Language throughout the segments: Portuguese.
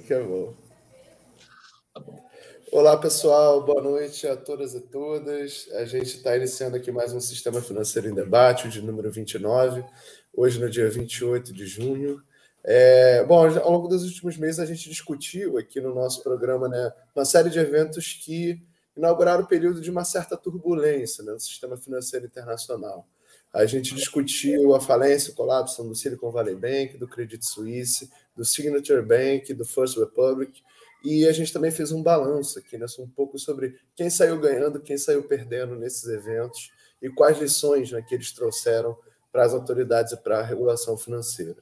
que é bom. Tá Olá, pessoal. Boa noite a todas e todas. A gente está iniciando aqui mais um Sistema Financeiro em Debate, de número 29, hoje no dia 28 de junho. É, bom, ao longo dos últimos meses a gente discutiu aqui no nosso programa né, uma série de eventos que inauguraram o período de uma certa turbulência né, no sistema financeiro internacional. A gente discutiu a falência, o colapso do Silicon Valley Bank, do Credit Suisse, do Signature Bank, do First Republic, e a gente também fez um balanço aqui, né, um pouco sobre quem saiu ganhando, quem saiu perdendo nesses eventos e quais lições né, que eles trouxeram para as autoridades e para a regulação financeira.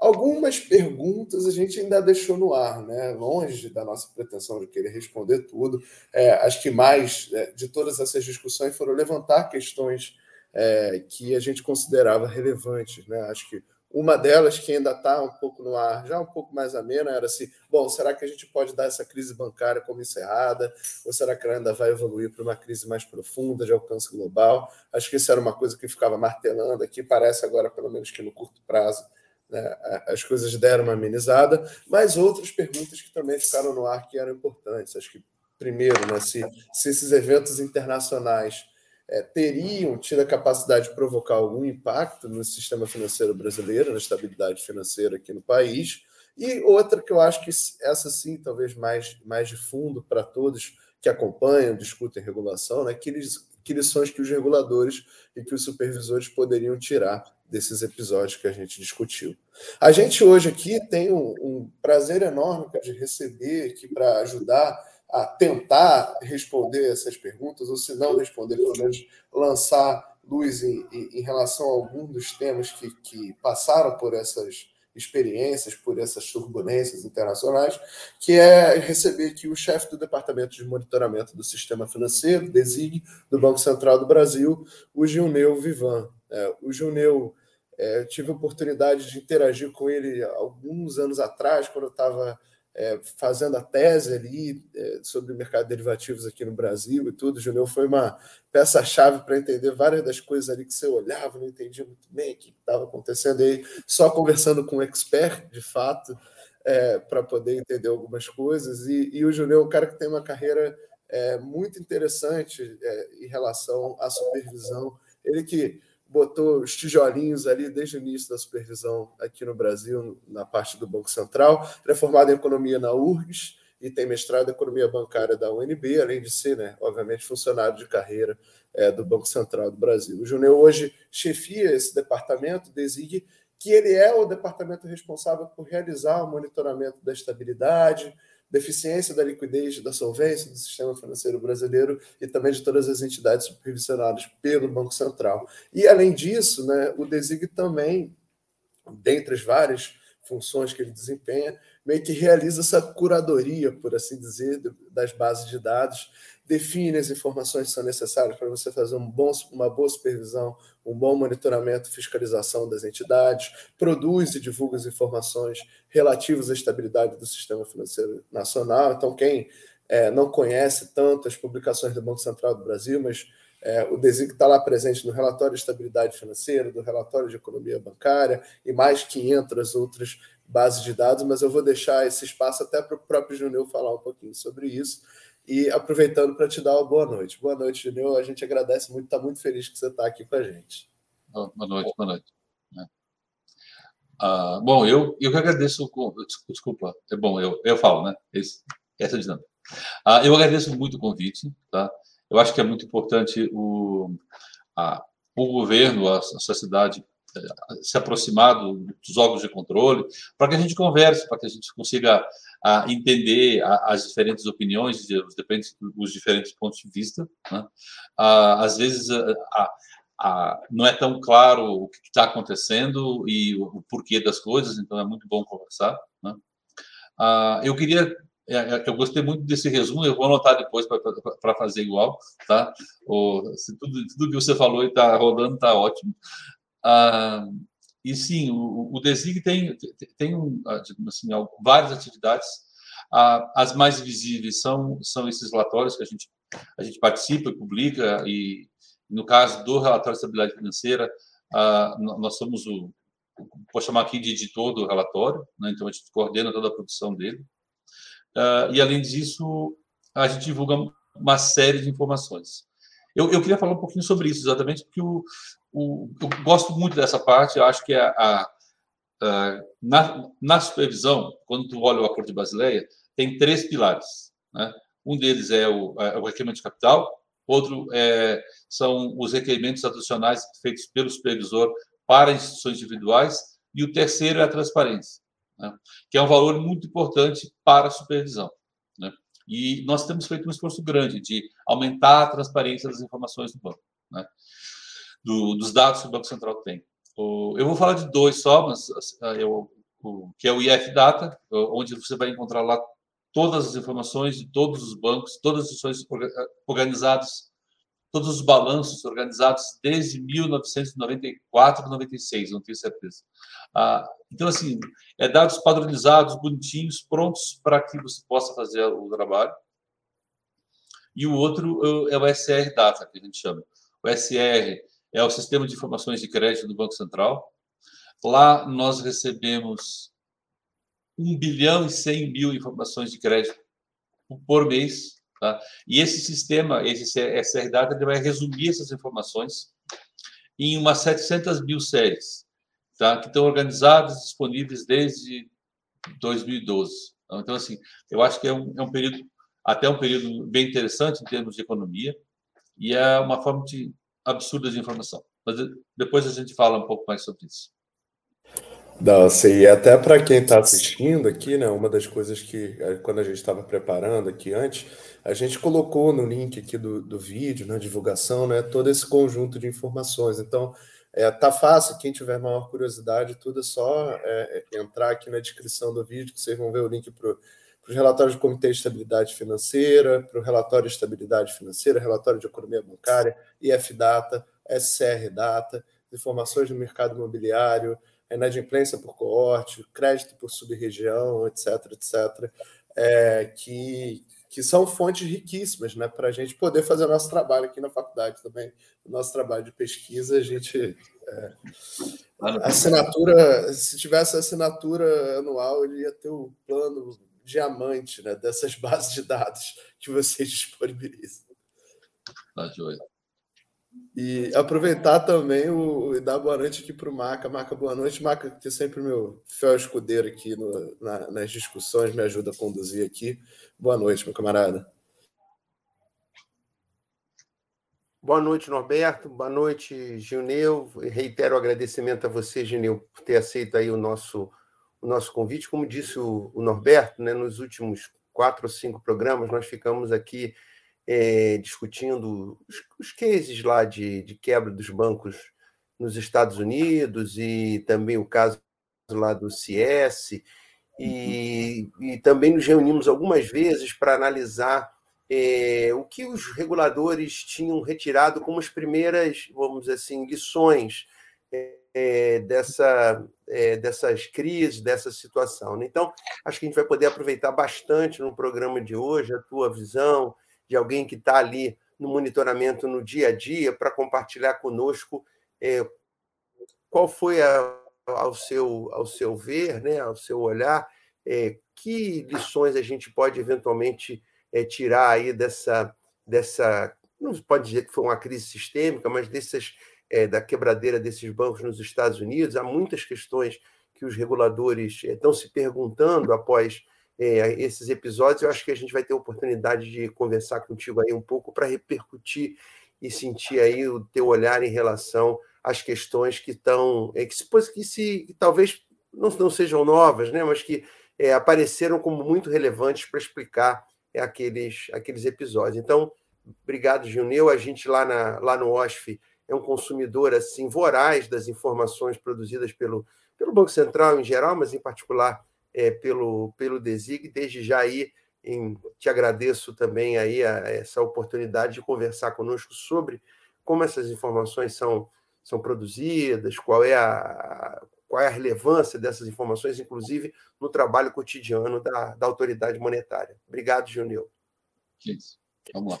Algumas perguntas a gente ainda deixou no ar, né? longe da nossa pretensão de querer responder tudo. É, acho que mais é, de todas essas discussões foram levantar questões é, que a gente considerava relevantes. Né? Acho que uma delas, que ainda está um pouco no ar, já um pouco mais amena, era assim: bom, será que a gente pode dar essa crise bancária como encerrada? Ou será que ela ainda vai evoluir para uma crise mais profunda, de alcance global? Acho que isso era uma coisa que ficava martelando aqui, parece agora, pelo menos que no curto prazo, né, as coisas deram uma amenizada, mas outras perguntas que também ficaram no ar que eram importantes. Acho que, primeiro, né, se, se esses eventos internacionais é, teriam tido a capacidade de provocar algum impacto no sistema financeiro brasileiro, na estabilidade financeira aqui no país. E outra que eu acho que essa sim, talvez mais, mais de fundo para todos que acompanham, discutem regulação, né? que, eles, que lições que os reguladores e que os supervisores poderiam tirar desses episódios que a gente discutiu. A gente hoje aqui tem um, um prazer enorme de receber aqui para ajudar a tentar responder essas perguntas, ou se não responder, pelo menos lançar luz em, em, relação a alguns dos temas que, que passaram por essas experiências, por essas turbulências internacionais, que é receber aqui o chefe do Departamento de Monitoramento do Sistema Financeiro, DESIG, do Banco Central do Brasil, o Gilneu Vivan. É, o Gilneu, é, tive a oportunidade de interagir com ele alguns anos atrás, quando eu estava é, fazendo a tese ali é, sobre o mercado de derivativos aqui no Brasil e tudo. O Junior foi uma peça-chave para entender várias das coisas ali que você olhava, não entendia muito bem o que estava acontecendo. Aí, só conversando com um expert, de fato, é, para poder entender algumas coisas. E, e o Junior é um cara que tem uma carreira é, muito interessante é, em relação à supervisão. Ele que botou os tijolinhos ali desde o início da supervisão aqui no Brasil, na parte do Banco Central. Ele é formado em economia na URGS e tem mestrado em economia bancária da UNB, além de ser, né, obviamente, funcionário de carreira é, do Banco Central do Brasil. O Júnior hoje chefia esse departamento, designe que ele é o departamento responsável por realizar o monitoramento da estabilidade, deficiência da liquidez, da solvência do sistema financeiro brasileiro e também de todas as entidades supervisionadas pelo Banco Central. E, além disso, né, o DESIG também, dentre as várias funções que ele desempenha, meio que realiza essa curadoria, por assim dizer, das bases de dados define as informações que são necessárias para você fazer um bom, uma boa supervisão, um bom monitoramento fiscalização das entidades, produz e divulga as informações relativas à estabilidade do sistema financeiro nacional. Então, quem é, não conhece tanto as publicações do Banco Central do Brasil, mas é, o DESIC está lá presente no relatório de estabilidade financeira, do relatório de economia bancária e mais 500 outras bases de dados, mas eu vou deixar esse espaço até para o próprio Júnior falar um pouquinho sobre isso. E aproveitando para te dar uma boa noite. Boa noite, Júnior. A gente agradece muito, está muito feliz que você está aqui com a gente. Boa noite, boa noite. É. Ah, bom, eu, eu que agradeço. Desculpa, é bom, eu, eu falo, né? Esse, essa é dinâmica. Ah, eu agradeço muito o convite, tá? Eu acho que é muito importante o, a, o governo, a, a sociedade se aproximar dos órgãos de controle, para que a gente converse, para que a gente consiga a, entender a, as diferentes opiniões, os diferentes, os diferentes pontos de vista. Né? às vezes, a, não é tão claro o que está acontecendo e o, o, porquê das coisas, então é muito bom conversar. Né? eu queria eu gostei muito desse resumo, eu vou anotar depois para fazer igual, tá? O, tudo, tudo que você falou e está rolando está ótimo. Ah, e sim, o, o DESIG tem, tem ah, assim, várias atividades. Ah, as mais visíveis são, são esses relatórios que a gente, a gente participa publica, e no caso do relatório de estabilidade financeira, ah, nós somos o, vou chamar aqui de editor do relatório, né? então a gente coordena toda a produção dele. Uh, e, além disso, a gente divulga uma série de informações. Eu, eu queria falar um pouquinho sobre isso, exatamente porque o, o, eu gosto muito dessa parte, eu acho que a, a, a, na, na supervisão, quando tu olha o Acordo de Basileia, tem três pilares. Né? Um deles é o, é o requerimento de capital, outro é, são os requerimentos adicionais feitos pelo supervisor para instituições individuais, e o terceiro é a transparência, né? que é um valor muito importante para a supervisão. Né? E nós temos feito um esforço grande de aumentar a transparência das informações do banco, né? do, dos dados que o Banco Central tem. eu vou falar de dois só, mas eu, o, que é o IF Data, onde você vai encontrar lá todas as informações de todos os bancos, todas as instituições organizadas, todos os balanços organizados desde 1994, 96, não tenho certeza. Ah, então, assim, é dados padronizados, bonitinhos, prontos para que você possa fazer o trabalho. E o outro é o SR Data, que a gente chama. O SR é o Sistema de Informações de Crédito do Banco Central. Lá nós recebemos 1 bilhão e 100 mil informações de crédito por mês. Tá? E esse sistema, esse SR Data, ele vai resumir essas informações em umas 700 mil séries, tá? que estão organizadas, disponíveis desde 2012. Então, assim, eu acho que é um, é um período, até um período bem interessante em termos de economia, e é uma forma de absurda de informação. Mas depois a gente fala um pouco mais sobre isso. Não, sim, e até para quem está assistindo aqui, né, uma das coisas que, eh, quando a gente estava preparando aqui antes, a gente colocou no link aqui do, do vídeo, na divulgação, né, todo esse conjunto de informações. Então, é, tá fácil, quem tiver maior curiosidade, tudo é só é entrar aqui na descrição do vídeo, que vocês vão ver o link para os relatórios do Comitê de Estabilidade Financeira, para o relatório de estabilidade financeira, relatório de economia bancária, IF Data, SCR Data, informações do mercado imobiliário, inadimplência por coorte, crédito por sub-região, etc., etc., é, que, que são fontes riquíssimas né, para a gente poder fazer o nosso trabalho aqui na faculdade também. O nosso trabalho de pesquisa, a gente. É, assinatura, se tivesse assinatura anual, ele ia ter o plano diamante né, dessas bases de dados que vocês disponibilizam. Tá, joia. E aproveitar também o, e dar boa noite aqui para o Maca. Maca, boa noite. Maca, que é sempre meu fiel escudeiro aqui no, na, nas discussões, me ajuda a conduzir aqui. Boa noite, meu camarada. Boa noite, Norberto. Boa noite, Gilneu. Reitero o agradecimento a você, Gilneu, por ter aceito aí o nosso, o nosso convite. Como disse o, o Norberto, né, nos últimos quatro ou cinco programas, nós ficamos aqui é, discutindo os, os cases lá de, de quebra dos bancos nos Estados Unidos e também o caso lá do CS. E, e também nos reunimos algumas vezes para analisar é, o que os reguladores tinham retirado como as primeiras, vamos dizer assim, lições é, dessa, é, dessas crises, dessa situação. Né? Então, acho que a gente vai poder aproveitar bastante no programa de hoje a tua visão, de alguém que está ali no monitoramento no dia a dia para compartilhar conosco é, qual foi a, ao, seu, ao seu ver, né, ao seu olhar, é, que lições a gente pode eventualmente é, tirar aí dessa, dessa, não pode dizer que foi uma crise sistêmica, mas dessas, da quebradeira desses bancos nos Estados Unidos. Há muitas questões que os reguladores estão se perguntando após é, esses episódios, eu acho que a gente vai ter oportunidade de conversar contigo aí um pouco para repercutir e sentir aí o teu olhar em relação às questões que estão, é, que, se, que se que talvez não, não sejam novas, né, mas que é, apareceram como muito relevantes para explicar aqueles, aqueles episódios. Então, obrigado, Juneu. A gente lá, na, lá no OSF é um consumidor assim voraz das informações produzidas pelo, pelo Banco Central em geral, mas em particular é, pelo, pelo Desig. Desde já aí em, te agradeço também aí a, a essa oportunidade de conversar conosco sobre como essas informações são, são produzidas, qual é, a, qual é a relevância dessas informações, inclusive no trabalho cotidiano da, da autoridade monetária. Obrigado, Junil. Isso. Vamos lá.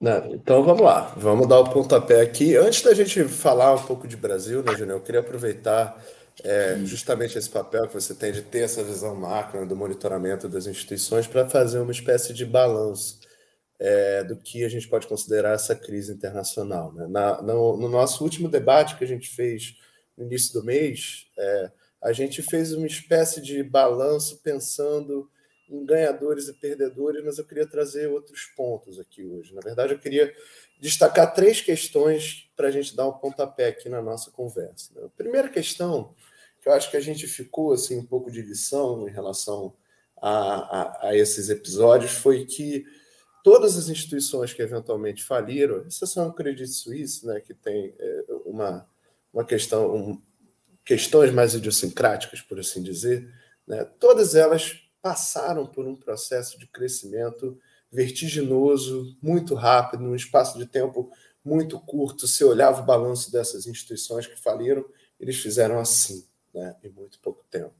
Não, então vamos lá, vamos dar o pontapé aqui. Antes da gente falar um pouco de Brasil, né, Júnior? Eu queria aproveitar é justamente esse papel que você tem de ter essa visão macro né, do monitoramento das instituições para fazer uma espécie de balanço é, do que a gente pode considerar essa crise internacional. Né? Na, no, no, nosso último debate que a gente fez no início do mês, é, a gente fez uma espécie de balanço pensando em ganhadores e perdedores, mas eu queria trazer outros pontos aqui hoje. Na verdade, eu queria destacar três questões para a gente dar um pontapé aqui na nossa conversa. Né? A primeira questão, que eu acho que a gente ficou assim, um pouco de lição em relação a, a, a esses episódios, foi que todas as instituições que eventualmente faliram, exceção o Credit Suisse, né, que tem é, uma, uma questão, um, questões mais idiosincráticas, por assim dizer, né, todas elas passaram por um processo de crescimento vertiginoso, muito rápido, num espaço de tempo muito curto. Se olhava o balanço dessas instituições que faliram, eles fizeram assim, né, em muito pouco tempo.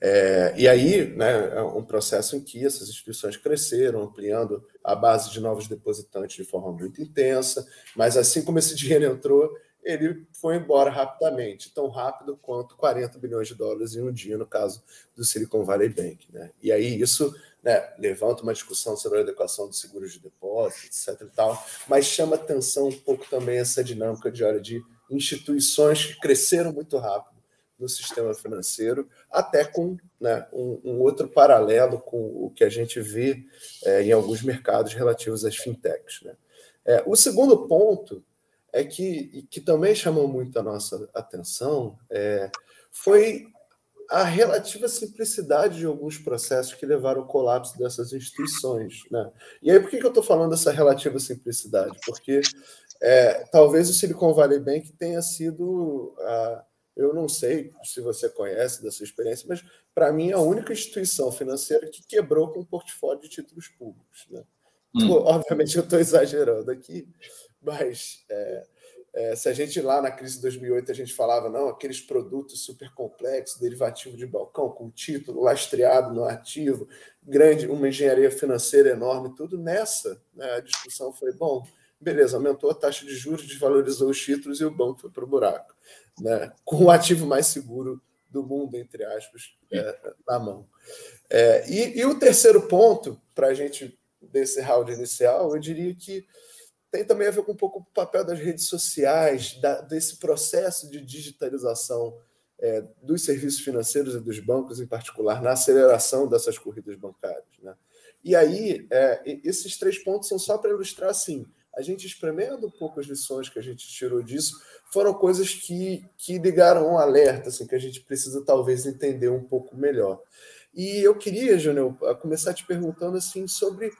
É, e aí, né, é um processo em que essas instituições cresceram, ampliando a base de novos depositantes de forma muito intensa, mas assim como esse dinheiro entrou, ele foi embora rapidamente, tão rápido quanto 40 bilhões de dólares em um dia, no caso do Silicon Valley Bank. Né? E aí isso né, levanta uma discussão sobre a adequação dos seguros de depósito, etc. E tal, mas chama atenção um pouco também essa dinâmica de, olha, de instituições que cresceram muito rápido no sistema financeiro, até com né, um, um, outro paralelo com o que a gente vê é, em alguns mercados relativos às fintechs. Né? É, o segundo ponto é que, que também chamou muito a nossa atenção é, foi a relativa simplicidade de alguns processos que levaram ao colapso dessas instituições. Né? E aí, por que, que eu estou falando dessa relativa simplicidade? Porque é, talvez o Silicon Valley Bank tenha sido, a, eu não sei se você conhece da sua experiência, mas para mim é a única instituição financeira que quebrou com um portfólio de títulos públicos. Né? Hum. Então, obviamente, eu estou exagerando aqui, mas é, é, se a gente lá na crise de 2008 a gente falava, não, aqueles produtos super complexos, derivativo de balcão, com título lastreado no ativo, grande, uma engenharia financeira enorme, tudo nessa, né, a discussão foi, bom, beleza, aumentou a taxa de juros, desvalorizou os títulos e o banco foi para o buraco, né, com o ativo mais seguro do mundo, entre aspas, é, na mão. É, e, e o terceiro ponto, para a gente desse round inicial, eu diria que tem também a ver com um pouco o papel das redes sociais, da, desse processo de digitalização é, dos serviços financeiros e dos bancos, em particular, na aceleração dessas corridas bancárias. Né? E aí, é, esses três pontos são só para ilustrar assim. A gente espremendo um pouco as lições que a gente tirou disso, foram coisas que, que ligaram um alerta, assim, que a gente precisa talvez entender um pouco melhor. E eu queria, Júnior, começar te perguntando assim sobre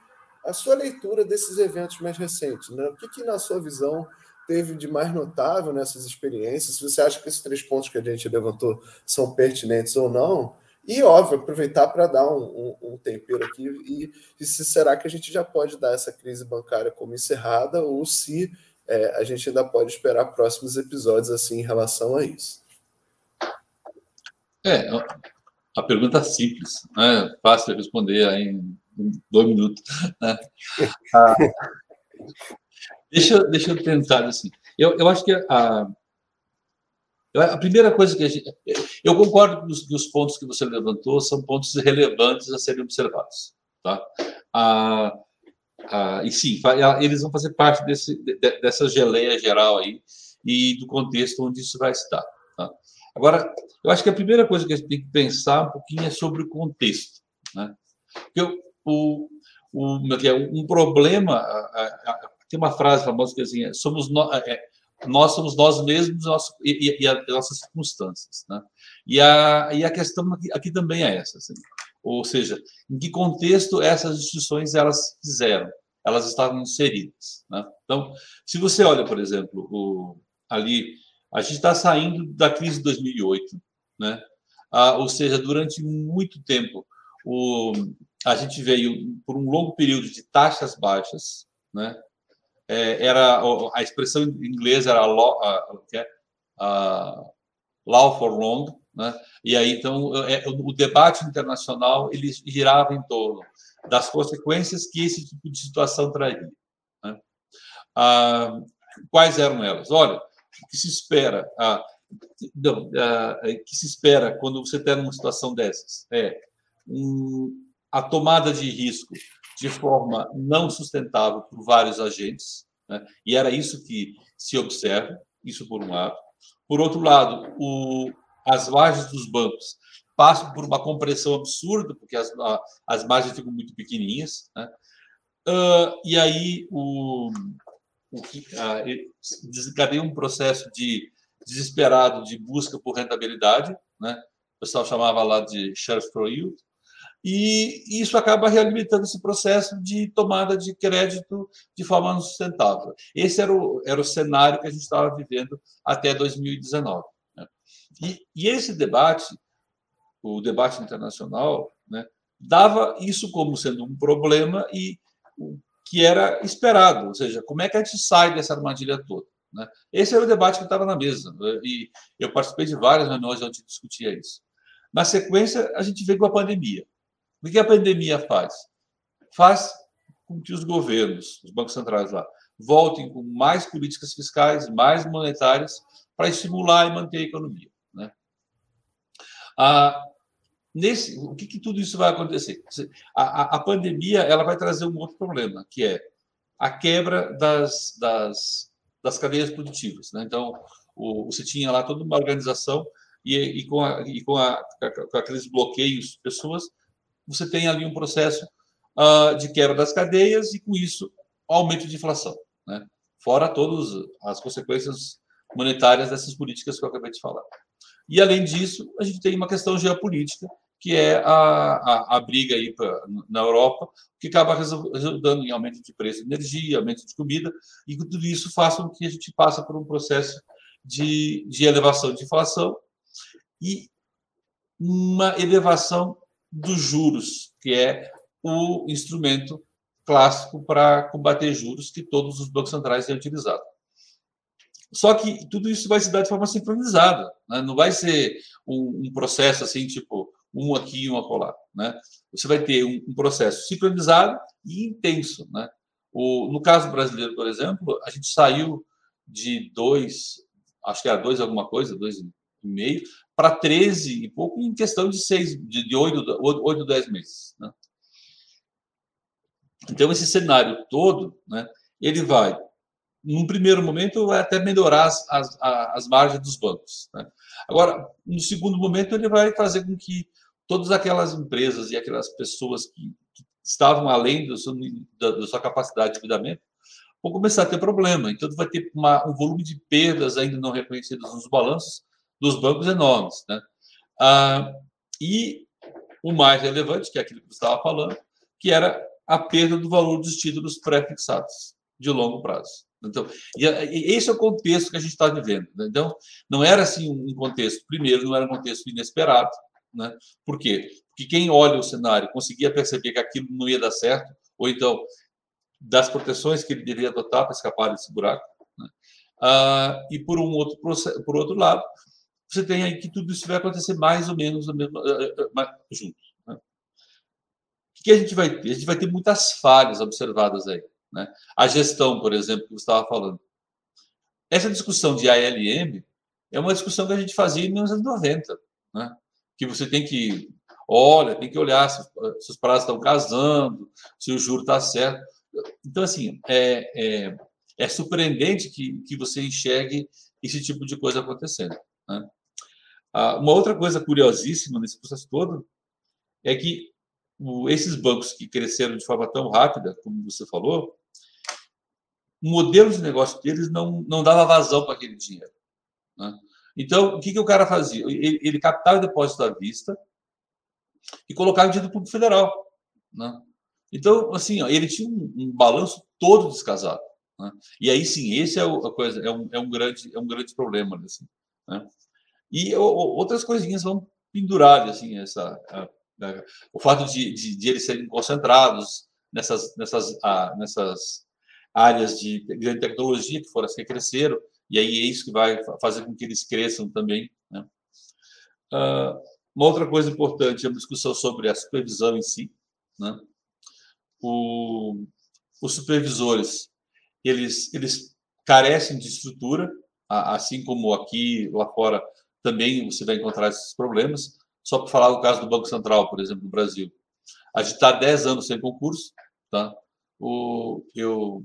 a sua leitura desses eventos mais recentes. Né? O que, que, na sua visão, teve de mais notável nessas experiências? Se você acha que esses três pontos que a gente levantou são pertinentes ou não. E, óbvio, aproveitar para dar um, um, um, tempero aqui e, e, se será que a gente já pode dar essa crise bancária como encerrada ou se é, a gente ainda pode esperar próximos episódios assim em relação a isso. É, a pergunta é simples, né? fácil de responder em dois minutos. Né? Ah, deixa, deixa eu tentar assim. Eu, eu acho que a, a primeira coisa que a gente. Eu concordo que os, que os pontos que você levantou são pontos relevantes a serem observados. Tá? Ah, ah, e sim, eles vão fazer parte desse, dessa geleia geral aí e do contexto onde isso vai estar. Tá? Agora, eu acho que a primeira coisa que a gente tem que pensar um pouquinho é sobre o contexto. Né? Porque o, o, é, é um problema. Tem uma frase famosa que é assim: somos nós, nós somos nós mesmos nosso, e, e, as nossas circunstâncias. Né? E, a, e a questão aqui, aqui também é essa. Assim, ou seja, em que contexto essas instituições elas fizeram? Elas estavam inseridas. Né? Então, se você olha, por exemplo, o, ali, a gente está saindo da crise de 2008, né? Ah, ou seja, durante muito tempo, o, a gente veio por um longo período de taxas baixas, né? É, era a expressão em inglês era law, uh, law for long, né? E aí então é, o debate internacional ele girava em torno das consequências que esse tipo de situação traria. Né? Ah, quais eram elas? Olha, o que se espera? Ah, não, uh, que se espera quando você está numa situação dessas? É um, a tomada de risco de forma não sustentável por vários agentes, né? e era isso que se observa, isso por um lado. Por outro lado, o, as margens dos bancos passam por uma compressão absurda, porque as, a, as margens ficam muito pequenininhas, né? uh, e aí o, o desencadeia um processo de desesperado de busca por rentabilidade, né? o pessoal chamava lá de sheriff for yield, e isso acaba realimentando esse processo de tomada de crédito de forma não sustentável. Esse era o, era o cenário que a gente estava vivendo até 2019. Né? E, e, esse debate, o debate internacional, né, dava isso como sendo um problema e que era esperado, ou seja, como é que a gente sai dessa armadilha toda? Né? Esse era o debate que estava na mesa, né? e eu participei de várias reuniões onde discutia isso. Na sequência, a gente veio com a pandemia. O que a pandemia faz? Faz com que os governos, os bancos centrais lá, voltem com mais políticas fiscais, mais monetárias, para estimular e manter a economia. Né? Ah, nesse, o que, que, tudo isso vai acontecer? A, a, a, pandemia ela vai trazer um outro problema, que é a quebra das, das, das cadeias produtivas. Né? Então, o, você tinha lá toda uma organização e, e com, a, e com, com aqueles bloqueios pessoas, você tem ali um processo uh, de quebra das cadeias e, com isso, aumento de inflação. Né? Fora todas as consequências monetárias dessas políticas que eu acabei de falar. E, além disso, a gente tem uma questão geopolítica, que é a, a, a briga aí pra, na Europa, que acaba resultando em aumento de preço de energia, aumento de comida, e tudo isso faz com que a gente passe por um processo de, de elevação de inflação e uma elevação dos juros, que é o instrumento clássico para combater juros que todos os bancos centrais têm utilizado. Só que tudo isso vai se dar de forma sincronizada, né? não vai ser um, um, processo assim, tipo, um aqui e um acolá. Né? Você vai ter um, um processo sincronizado e intenso. Né? O, no caso brasileiro, por exemplo, a gente saiu de dois, acho que era dois alguma coisa, dois e meio, para 13 e pouco em questão de seis, de, de 8, 8, 10 meses. Né? Então, esse cenário todo, né, ele vai, num primeiro momento, vai até melhorar as, as, as margens dos bancos. Né? Agora, no segundo momento, ele vai fazer com que todas aquelas empresas e aquelas pessoas que, que estavam além do seu, da, da, sua capacidade de endividamento vão começar a ter problema. Então, vai ter uma, um volume de perdas ainda não reconhecidas nos balanços dos bancos enormes. Né? Ah, e o mais relevante, que é aquilo que você estava falando, que era a perda do valor dos títulos pré-fixados de longo prazo. Então, e, esse é o contexto que a gente está vivendo. Né? Então, não era assim um contexto, primeiro, não era um contexto inesperado. Né? Por quê? Porque quem olha o cenário conseguia perceber que aquilo não ia dar certo, ou então das proteções que ele deveria adotar para escapar desse buraco. Né? Ah, e por um outro por outro lado, você tem aí que tudo isso vai acontecer mais ou menos mesmo, eh, eh, eh, junto. Né? O que a gente vai ter? A gente vai ter muitas falhas observadas aí. Né? A gestão, por exemplo, que você estava falando. Essa discussão de ALM é uma discussão que a gente fazia nos anos 90, né? que você tem que, olha, tem que olhar se, se os prazos estão casando, se o juro está certo. Então, assim, é, é, é surpreendente que, que você enxergue esse tipo de coisa acontecendo. Né? Ah, uma outra coisa curiosíssima nesse processo todo é que esses bancos que cresceram de forma tão rápida, como você falou, o modelo de negócio deles não, não dava vazão para aquele dinheiro. Né? Então, o que, que o cara fazia? Ele, ele captava o depósito à vista e colocava em dívida público federal. Né? Então, assim, ó, ele tinha um, um balanço todo descasado. Né? E aí sim, esse é, a coisa, é, um, é, um grande, é um grande problema. Assim. Né? E outras coisinhas vão pendurar, assim, essa, a, a, o fato de, de, de, eles serem concentrados nessas, nessas, a, nessas áreas de grande tecnologia, que foram as que cresceram, e aí é isso que vai fazer com que eles cresçam também. Né? Uh, uma outra coisa importante é uma discussão sobre a supervisão em si. Né? O, os supervisores, eles, eles carecem de estrutura, assim como aqui, lá fora, também você vai encontrar esses problemas. Só para falar o caso do Banco Central, por exemplo, do Brasil. A gente está 10 anos sem concurso, tá? O, eu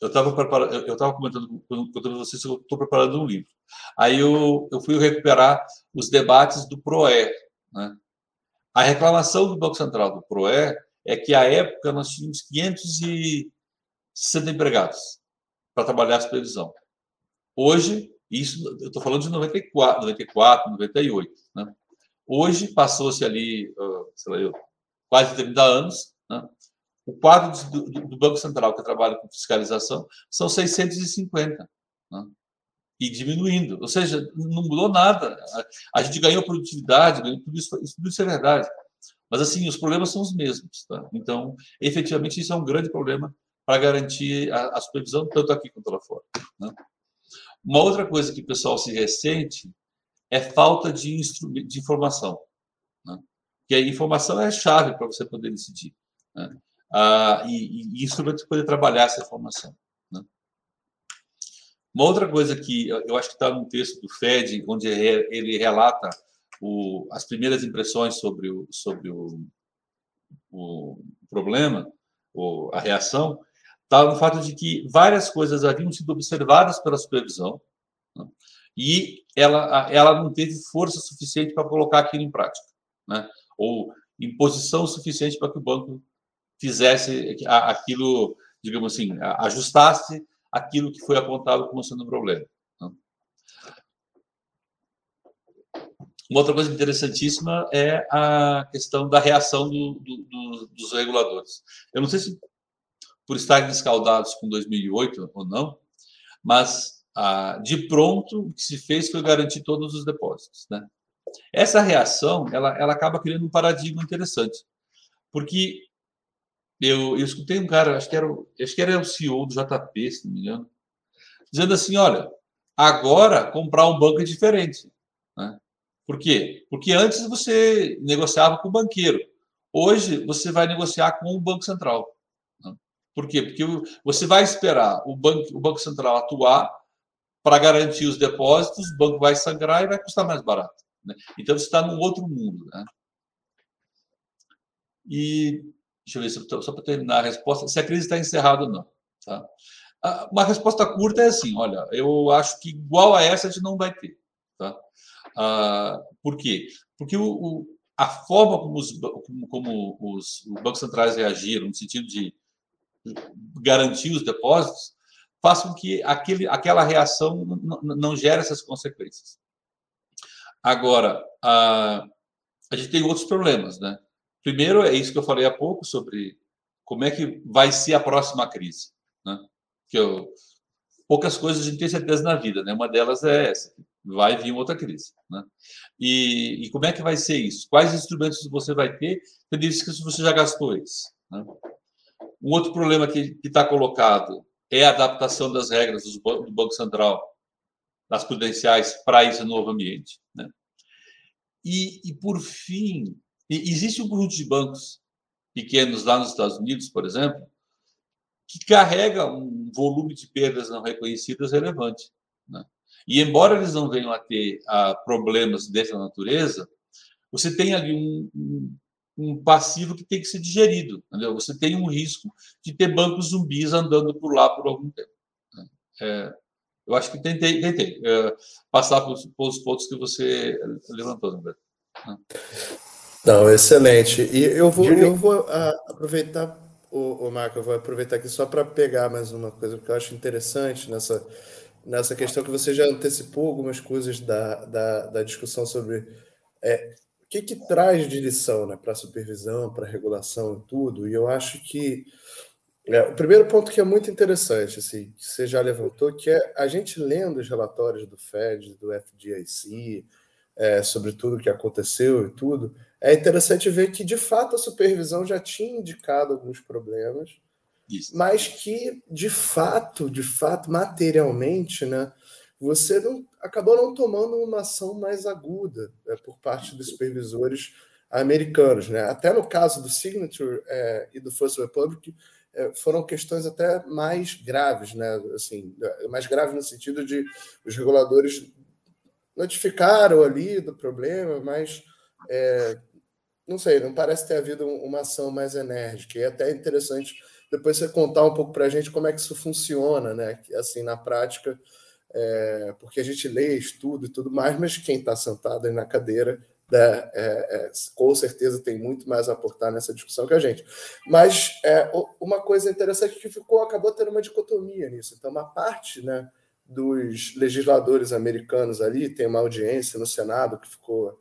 eu estava preparando, eu estava comentando com vocês que eu estou preparando um livro. Aí eu, eu fui recuperar os debates do PROE. Né? A reclamação do Banco Central do PROE é que, à época, nós tínhamos 560 empregados para trabalhar a supervisão. Hoje, isso eu estou falando de 94, 94 98. Né? Hoje, passou-se ali, sei lá, eu, quase 30 anos, né? O quadro do, do, Banco Central, que trabalha com fiscalização, são 650. Né? E diminuindo. Ou seja, não mudou nada. A, gente ganhou produtividade, ganhou tudo isso, tudo isso é verdade. Mas, assim, os problemas são os mesmos. Tá? Então, efetivamente, isso é um grande problema para garantir a, a, supervisão, tanto aqui quanto lá fora. Né? Uma outra coisa que o pessoal se ressente é falta de, de informação. Né? Que a informação é a chave para você poder decidir. Né? ah, e, e vai poder trabalhar essa informação. Né? Uma outra coisa que eu acho que está no texto do FED, onde ele relata o, as primeiras impressões sobre o, sobre o, o problema, ou a reação, está no fato de que várias coisas haviam sido observadas pela supervisão né? e ela, ela não teve força suficiente para colocar aquilo em prática, né? ou imposição suficiente para que o banco fizesse aquilo, digamos assim, ajustasse aquilo que foi apontado como sendo um problema. Né? Uma outra coisa interessantíssima é a questão da reação do, do, do, dos reguladores. Eu não sei se por estarem escaldados com 2008 ou não, mas ah, de pronto o que se fez foi garantir todos os depósitos. Né? Essa reação ela, ela acaba criando um paradigma interessante, porque eu, eu escutei um cara, acho que, era, acho que era o CEO do JP, se não me engano, dizendo assim: olha, agora comprar um banco é diferente. Né? Por quê? Porque antes você negociava com o banqueiro, hoje você vai negociar com o Banco Central. Por quê? Porque você vai esperar o Banco, o banco Central atuar para garantir os depósitos, o banco vai sangrar e vai custar mais barato. Né? Então você está num outro mundo. Né? E Deixa eu ver, se, só para terminar a resposta, se a crise está encerrada ou não. Tá? Uma resposta curta é assim: olha, eu acho que igual a essa a gente não vai ter. Tá? Ah, por quê? Porque o, o, a forma como os, como, como os, os bancos centrais reagiram, no sentido de garantir os depósitos, faz com que aquele, aquela reação não gere essas consequências. Agora, a, a gente tem outros problemas, né? Primeiro, é isso que eu falei há pouco sobre como é que vai ser a próxima crise. Né? Que eu, poucas coisas a gente tem certeza na vida, né? uma delas é essa, vai vir outra crise. Né? E, e como é que vai ser isso? Quais instrumentos você vai ter? Eu disse que você já gastou isso. Né? Um outro problema que está colocado é a adaptação das regras do Banco, Central, das prudenciais, para esse novo ambiente. Né? E, e, por fim, existe um conjunto de bancos pequenos lá nos Estados Unidos, por exemplo, que carrega um volume de perdas não reconhecidas relevante. Né? E embora eles não venham a ter a, problemas dessa natureza, você tem ali um, um, um, passivo que tem que ser digerido. Entendeu? Você tem um risco de ter bancos zumbis andando por lá por algum tempo. Né? É, eu acho que tentei, tentei é, passar pelos pontos que você levantou, André. Né? Não, excelente. E eu vou, eu vou uh, aproveitar, o, o Marco, eu vou aproveitar aqui só para pegar mais uma coisa, porque eu acho interessante nessa, nessa questão que você já antecipou algumas coisas da, da, da discussão sobre é, que, que traz de lição né, para a supervisão, para a regulação e tudo. E eu acho que é, o primeiro ponto que é muito interessante, assim, que você já levantou, que é a gente lendo os relatórios do FED, do FDIC, é, sobre tudo que aconteceu e tudo, é interessante ver que, de fato, a supervisão já tinha indicado alguns problemas, Isso. mas que, de fato, de fato, materialmente, né, você não, acabou não tomando uma ação mais aguda né, por parte dos supervisores americanos. Né? Até no caso do Signature é, e do First Republic, é, foram questões até mais graves, né? assim, mais graves no sentido de os reguladores notificaram ali do problema, mas é, não sei, não parece ter havido uma ação mais enérgica. E é até interessante depois você contar um pouco para a gente como é que isso funciona, né? Assim, na prática, é, porque a gente lê, estuda e tudo mais, mas quem está sentado na cadeira né, é, é, com certeza tem muito mais a aportar nessa discussão que a gente. Mas é, uma coisa interessante que ficou, acabou tendo uma dicotomia nisso. Então, uma parte né, dos legisladores americanos ali, tem uma audiência no Senado que ficou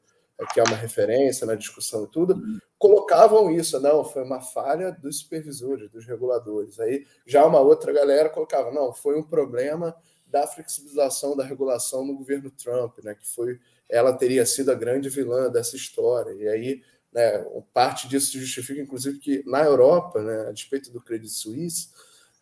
que é uma referência na discussão e tudo, colocavam isso, não, foi uma falha dos supervisores, dos reguladores. Aí já uma outra galera colocava, não, foi um problema da flexibilização da regulação no governo Trump, né, que foi ela teria sido a grande vilã dessa história. E aí, né, parte disso justifica, inclusive, que na Europa, né, a despeito do Credit Suisse,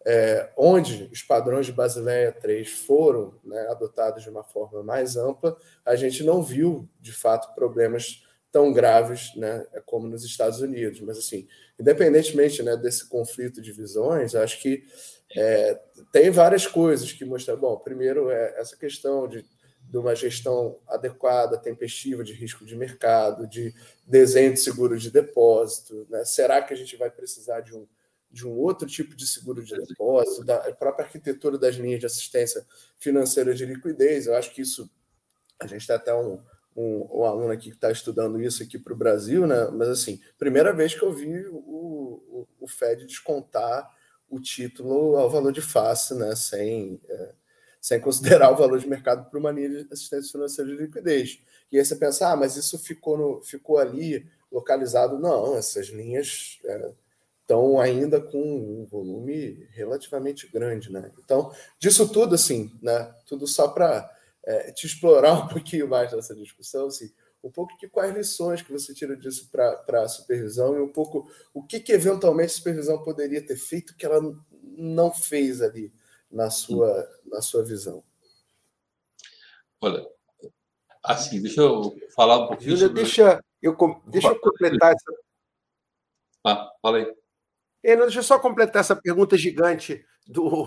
é, onde os padrões de Basileia 3 foram né, adotados de uma forma mais ampla, a gente não viu, de fato, problemas tão graves né, como nos Estados Unidos. Mas, assim, independentemente né, desse conflito de visões, acho que é, tem várias coisas que mostram. Bom, primeiro, é essa questão de de uma gestão adequada, tempestiva de risco de mercado, de desenho de seguro de depósito. Né? Será que a gente vai precisar de um, de um outro tipo de seguro de depósito, da própria arquitetura das linhas de assistência financeira de liquidez? Eu acho que isso, a gente tem até um, um, um aluno aqui que está estudando isso aqui para o Brasil, né? mas assim, primeira vez que eu vi o, o, o Fed descontar o título ao valor de face, né? sem... É, sem considerar o valor de mercado para uma linha de assistência financeira de liquidez. E aí você pensa, ah, mas isso ficou, no, ficou ali localizado. Não, essas linhas estão é, ainda com um volume relativamente grande. Né? Então, disso tudo, assim, né, tudo só para é, te explorar um pouquinho mais nessa discussão, assim, um pouco de quais lições que você tira disso para a supervisão e um pouco o que, que eventualmente a supervisão poderia ter feito que ela não fez ali na sua, na sua visão? Olha, assim, deixa eu falar um pouquinho. Júlia, sobre... deixa, eu, deixa eu completar essa. Ah, fala aí. É, não, deixa eu só completar essa pergunta gigante do,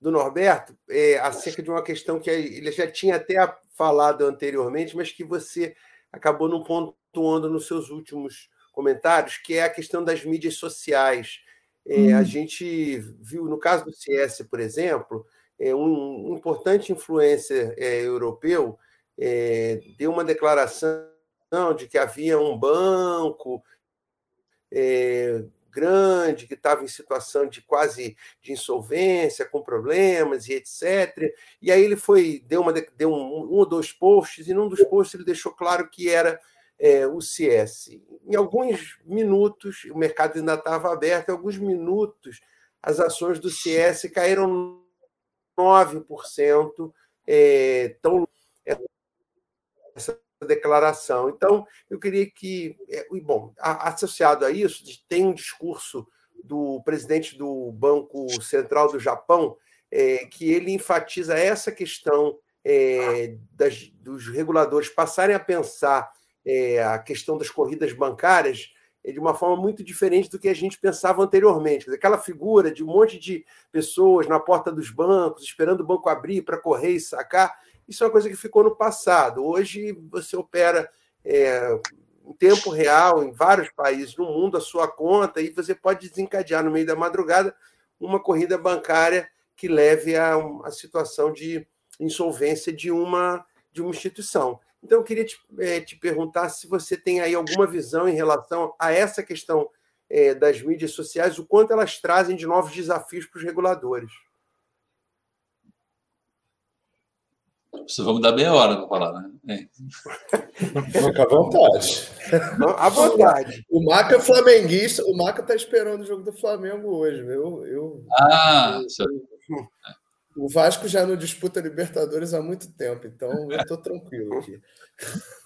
do Norberto é, acerca de uma questão que ele já tinha até falado anteriormente, mas que você acabou não pontuando nos seus últimos comentários, que é a questão das mídias sociais. É. A gente viu, no caso do CS, por exemplo, é, um, importante influencer é, europeu é, deu uma declaração de que havia um banco é, grande que estava em situação de quase de insolvência, com problemas e etc. E aí ele foi deu, uma, deu um, ou dois posts e num dos posts ele deixou claro que era é, o CS. Em alguns minutos, o mercado ainda estava aberto, em alguns minutos, as ações do CS caíram 9%, é, tão declaração. Então, eu queria que, é, bom, associado a isso, tem um discurso do presidente do Banco Central do Japão, é, que ele enfatiza essa questão é, das, dos reguladores passarem a pensar é, a questão das corridas bancárias é, de uma forma muito diferente do que a gente pensava anteriormente. Aquela figura de um monte de pessoas na porta dos bancos, esperando o banco abrir para correr e sacar, isso é uma coisa que ficou no passado. Hoje você opera é, em tempo real em vários países no mundo a sua conta e você pode desencadear no meio da madrugada uma corrida bancária que leve a uma situação de insolvência de uma de uma instituição. Então, eu queria te, é, te, perguntar se você tem aí alguma visão em relação a essa questão é, das mídias sociais, o quanto elas trazem de novos desafios para os reguladores. Vamos dar meia hora para falar, né? É. Fica à vontade. À vontade. O Maca é flamenguista, o Maca está esperando o jogo do Flamengo hoje. Eu, eu, ah, eu, o Vasco já não disputa Libertadores há muito tempo, então eu estou tranquilo aqui.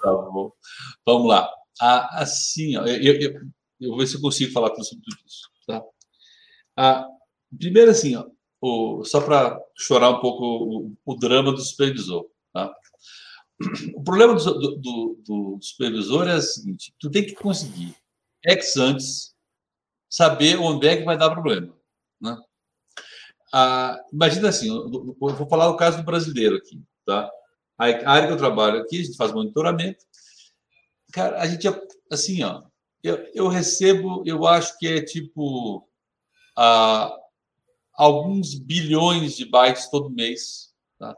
Tá bom. Vamos lá. Ah, assim, ó, eu, eu, eu, vou ver se eu consigo falar sobre tudo isso. Tá? Ah, primeiro, assim, ó, o, só para chorar um pouco o, o, drama do supervisor. Tá? o problema do, do, do, supervisor é o seguinte: tu tem que conseguir, ex antes, saber onde é que vai dar problema. Né? Ah, imagina assim, eu vou falar o caso do brasileiro aqui, tá? A área que eu trabalho aqui, a gente faz monitoramento. Cara, a gente, assim, ó, eu, eu recebo, eu acho que é tipo ah, alguns bilhões de bytes todo mês. Tá?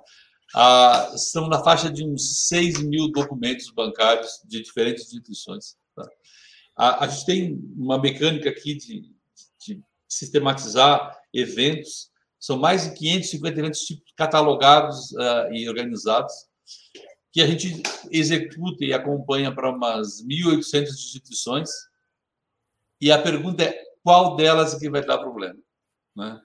Ah, estamos na faixa de uns 6 mil documentos bancários de diferentes instituições. Tá? A, a, gente tem uma mecânica aqui de, de sistematizar eventos. São mais de 550 eventos catalogados uh, e organizados que a gente executa e acompanha para umas 1.800 instituições. E a pergunta é qual delas que vai dar problema? Né?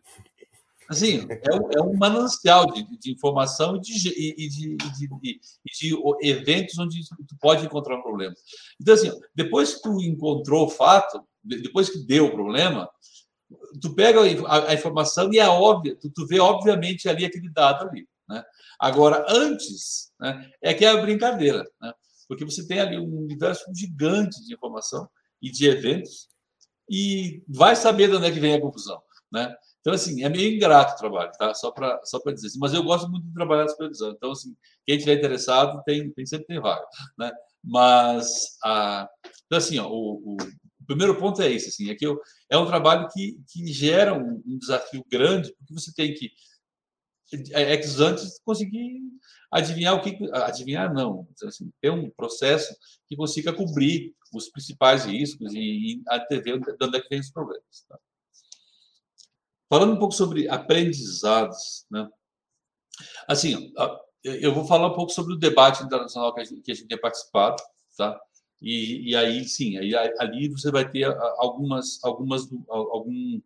Assim, é um, é um manancial de, de informação e de, e, de, de, de, eventos onde tu pode encontrar um problema. Então, assim, depois que tu encontrou o fato, depois que deu o problema, tu pega a, a informação e é óbvio, tu, tu vê obviamente ali aquele dado ali. Né? Agora, antes, né, é que é a brincadeira, né? porque você tem ali um universo gigante de informação e de eventos e vai saber de onde é que vem a confusão. Né? Então, assim, é meio ingrato o trabalho, tá? Só para só dizer assim. Mas eu gosto muito de trabalhar supervisão. Então, assim, quem estiver interessado, tem, tem, sempre tem vaga, né? Mas, a, então, assim, ó, o, o, o primeiro ponto é esse, assim, é que eu, é um trabalho que, que gera um, um desafio grande, porque você tem que ex antes conseguir adivinhar o que adivinhar não assim, ter um processo que consiga cobrir os principais riscos e, e antever de onde é que vem os problemas tá? Falando um pouco sobre aprendizados né assim eu vou falar um pouco sobre o debate internacional que a gente, que a gente tem participado tá e, e aí sim aí ali você vai ter algumas algumas algum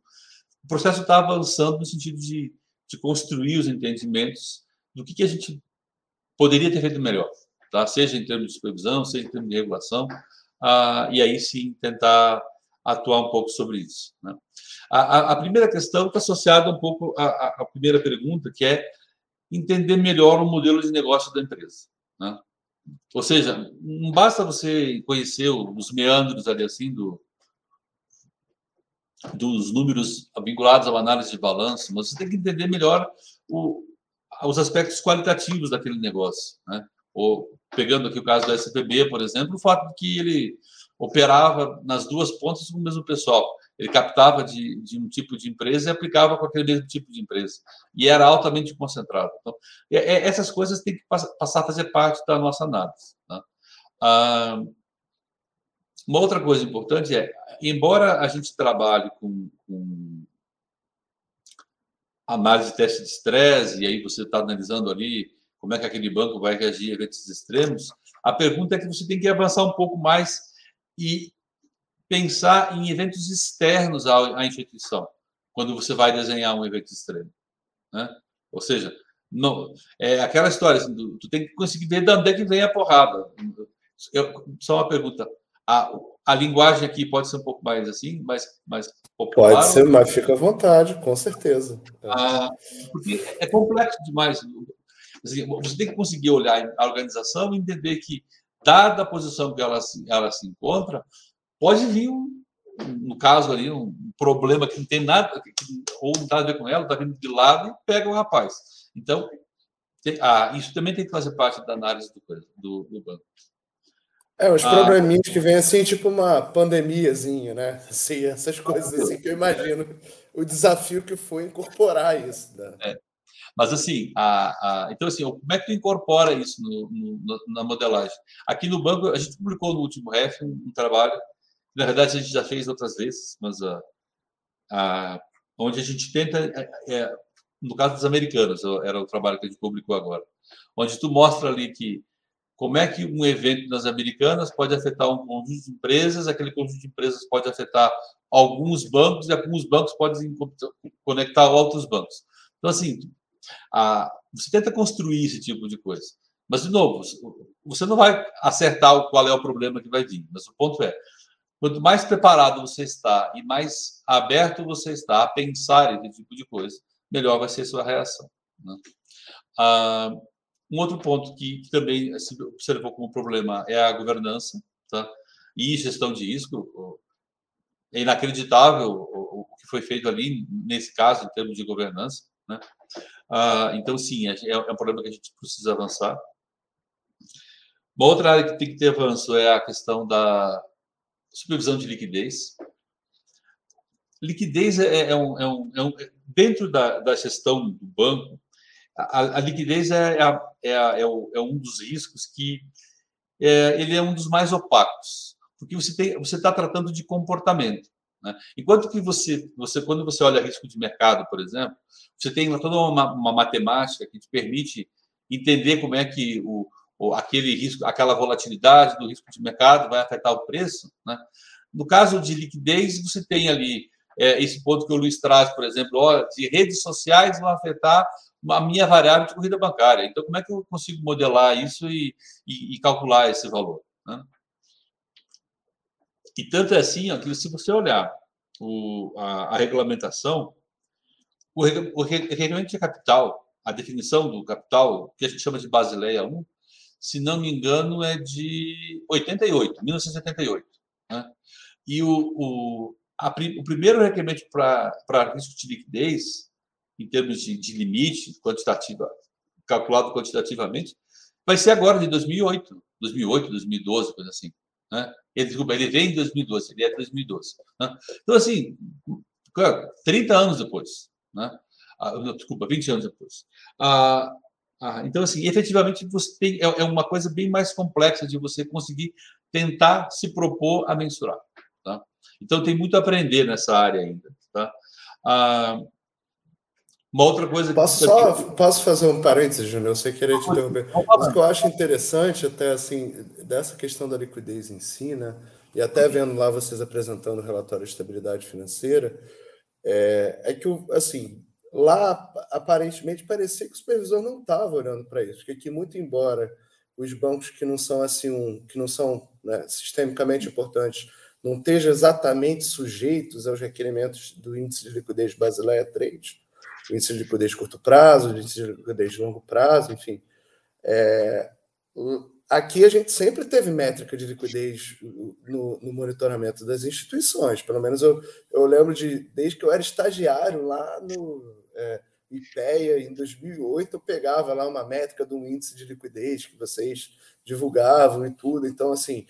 o processo está avançando no sentido de de construir os entendimentos do que, que a gente poderia ter feito melhor, tá? seja em termos de supervisão, seja em termos de regulação, ah, e aí sim tentar atuar um pouco sobre isso. Né? A, a, a, primeira questão está associada um pouco à, à, primeira pergunta, que é entender melhor o modelo de negócio da empresa. Né? Ou seja, não basta você conhecer os meandros ali assim do, dos números vinculados à análise de balanço, mas você tem que entender melhor o, os aspectos qualitativos daquele negócio. Né? Ou, pegando aqui o caso do SPB, por exemplo, o fato de que ele operava nas duas pontas com o mesmo pessoal. Ele captava de, de, um tipo de empresa e aplicava com aquele mesmo tipo de empresa. E era altamente concentrado. Então, é, essas coisas têm que passar a fazer parte da nossa análise. Né? Ah, uma outra coisa importante é, embora a gente trabalhe com, com análise de teste de estresse, e aí você está analisando ali como é que aquele banco vai reagir a eventos extremos, a pergunta é que você tem que avançar um pouco mais e pensar em eventos externos à, instituição, quando você vai desenhar um evento extremo. Né? Ou seja, não, é aquela história, assim, tu, tu tem que conseguir ver de onde é que vem a porrada. Eu, só uma pergunta a, a linguagem aqui pode ser um pouco mais assim, mais, mais popular. Pode ser, mas fica à vontade, com certeza. Ah, porque é complexo demais. Assim, você tem que conseguir olhar a organização e entender que, dada a posição que ela, ela se encontra, pode vir, um, no caso ali, um problema que não tem nada, que, ou não está a ver com ela, está vindo de lado e pega o rapaz. Então, tem, ah, isso também tem que fazer parte da análise do, do, do banco. É, uns ah, probleminhas que vem assim, tipo uma pandemiazinha, né? Assim, essas coisas assim que eu imagino o desafio que foi incorporar isso. Né? É. Mas assim, a, a, então assim, como é que tu incorpora isso no, no, na modelagem? Aqui no banco, a gente publicou no último REF um, um trabalho, na verdade a gente já fez outras vezes, mas a, a, onde a gente tenta, é, é, no caso dos americanos, era o trabalho que a gente publicou agora, onde tu mostra ali que como é que um evento nas americanas pode afetar um conjunto de empresas, aquele conjunto de empresas pode afetar alguns bancos e alguns bancos podem conectar outros bancos. Então, assim, você tenta construir esse tipo de coisa. Mas, de novo, você não vai acertar qual é o problema que vai vir. Mas o ponto é, quanto mais preparado você está e mais aberto você está a pensar esse tipo de coisa, melhor vai ser a sua reação. Né? Ah, Um outro ponto que, que, também se observou como problema é a governança tá? e gestão de risco. É inacreditável o, o que foi feito ali, nesse caso, em termos de governança. Né? Ah, então, sim, é, é, um problema que a gente precisa avançar. Uma outra área que tem que ter avanço é a questão da supervisão de liquidez. Liquidez é, é, um, é, um, é um, dentro da, da gestão do banco, a, a liquidez é, é, é, é, um dos riscos que ele é um dos mais opacos, porque você tem, você está tratando de comportamento. Né? Enquanto que você, você, quando você olha risco de mercado, por exemplo, você tem toda uma, uma matemática que te permite entender como é que o, o, aquele risco, aquela volatilidade do risco de mercado vai afetar o preço. Né? No caso de liquidez, você tem ali é, esse ponto que o Luiz traz, por exemplo, ó, de redes sociais vão afetar a minha variável de corrida bancária. Então, como é que eu consigo modelar isso e, e, e calcular esse valor? Né? E tanto é assim ó, que se você olhar o, a, a, regulamentação, o, o regulamento de capital, a definição do capital, que a gente chama de Basileia 1, se não me engano, é de 88, 1978. Né? E o, o, a, o primeiro requerimento para risco de liquidez, em termos de, de limite quantitativo, calculado quantitativamente, vai ser agora de 2008, 2008, 2012, coisa assim. Né? Ele, desculpa, ele vem em 2012, ele é de 2012. Né? Então, assim, 30 anos depois, né? Ah, desculpa, 20 anos depois. Ah, ah, então, assim, efetivamente, você tem, é, é, uma coisa bem mais complexa de você conseguir tentar se propor a mensurar. Tá? Então, tem muito a aprender nessa área ainda. Tá? Uma outra coisa posso só posso fazer um parênteses, Júnior? Que querer te interromper. Mas o que eu acho interessante, até assim, dessa questão da liquidez em si, né? E até vendo lá vocês apresentando o relatório de estabilidade financeira, é, é que, assim, lá aparentemente parecia que o supervisor não estava olhando para isso. Que aqui, muito embora os bancos que não são assim, um, que não são né, sistemicamente importantes, não estejam exatamente sujeitos aos requerimentos do índice de liquidez Basileia 3, o índice de liquidez de curto prazo, o índice de liquidez de longo prazo, enfim. É, aqui a gente sempre teve métrica de liquidez no, no, monitoramento das instituições. Pelo menos eu, eu lembro de, desde que eu era estagiário lá no é, IPEA, em 2008, eu pegava lá uma métrica do índice de liquidez que vocês divulgavam e tudo. Então, assim,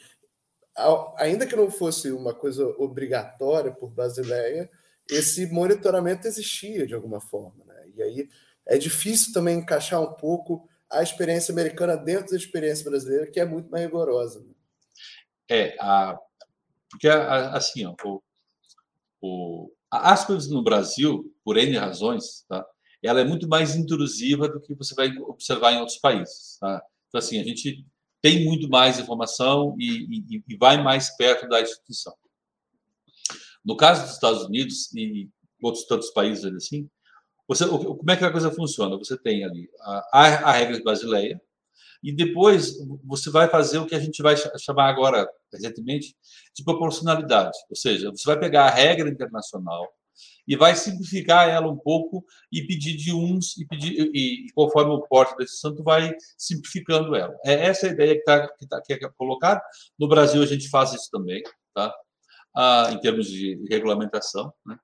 ainda que não fosse uma coisa obrigatória por Basileia, esse monitoramento existia de alguma forma. Né? E aí é difícil também encaixar um pouco a experiência americana dentro da experiência brasileira, que é muito mais rigorosa. Né? É, a, porque assim, ó, o, o, a no Brasil, por N razões, tá? ela é muito mais intrusiva do que você vai observar em outros países. Tá? Então, assim, a gente tem muito mais informação e, e, e vai mais perto da instituição. No caso dos Estados Unidos e outros tantos países assim, você, como é que a coisa funciona? Você tem ali a, a regra basileia e depois você vai fazer o que a gente vai chamar agora, recentemente, de proporcionalidade. Ou seja, você vai pegar a regra internacional e vai simplificar ela um pouco e pedir de uns e pedir e, e conforme o porte desse santo vai simplificando ela. É essa a ideia que está que tá, que é colocada. No Brasil a gente faz isso também, tá? Em termos de regulamentação. Né?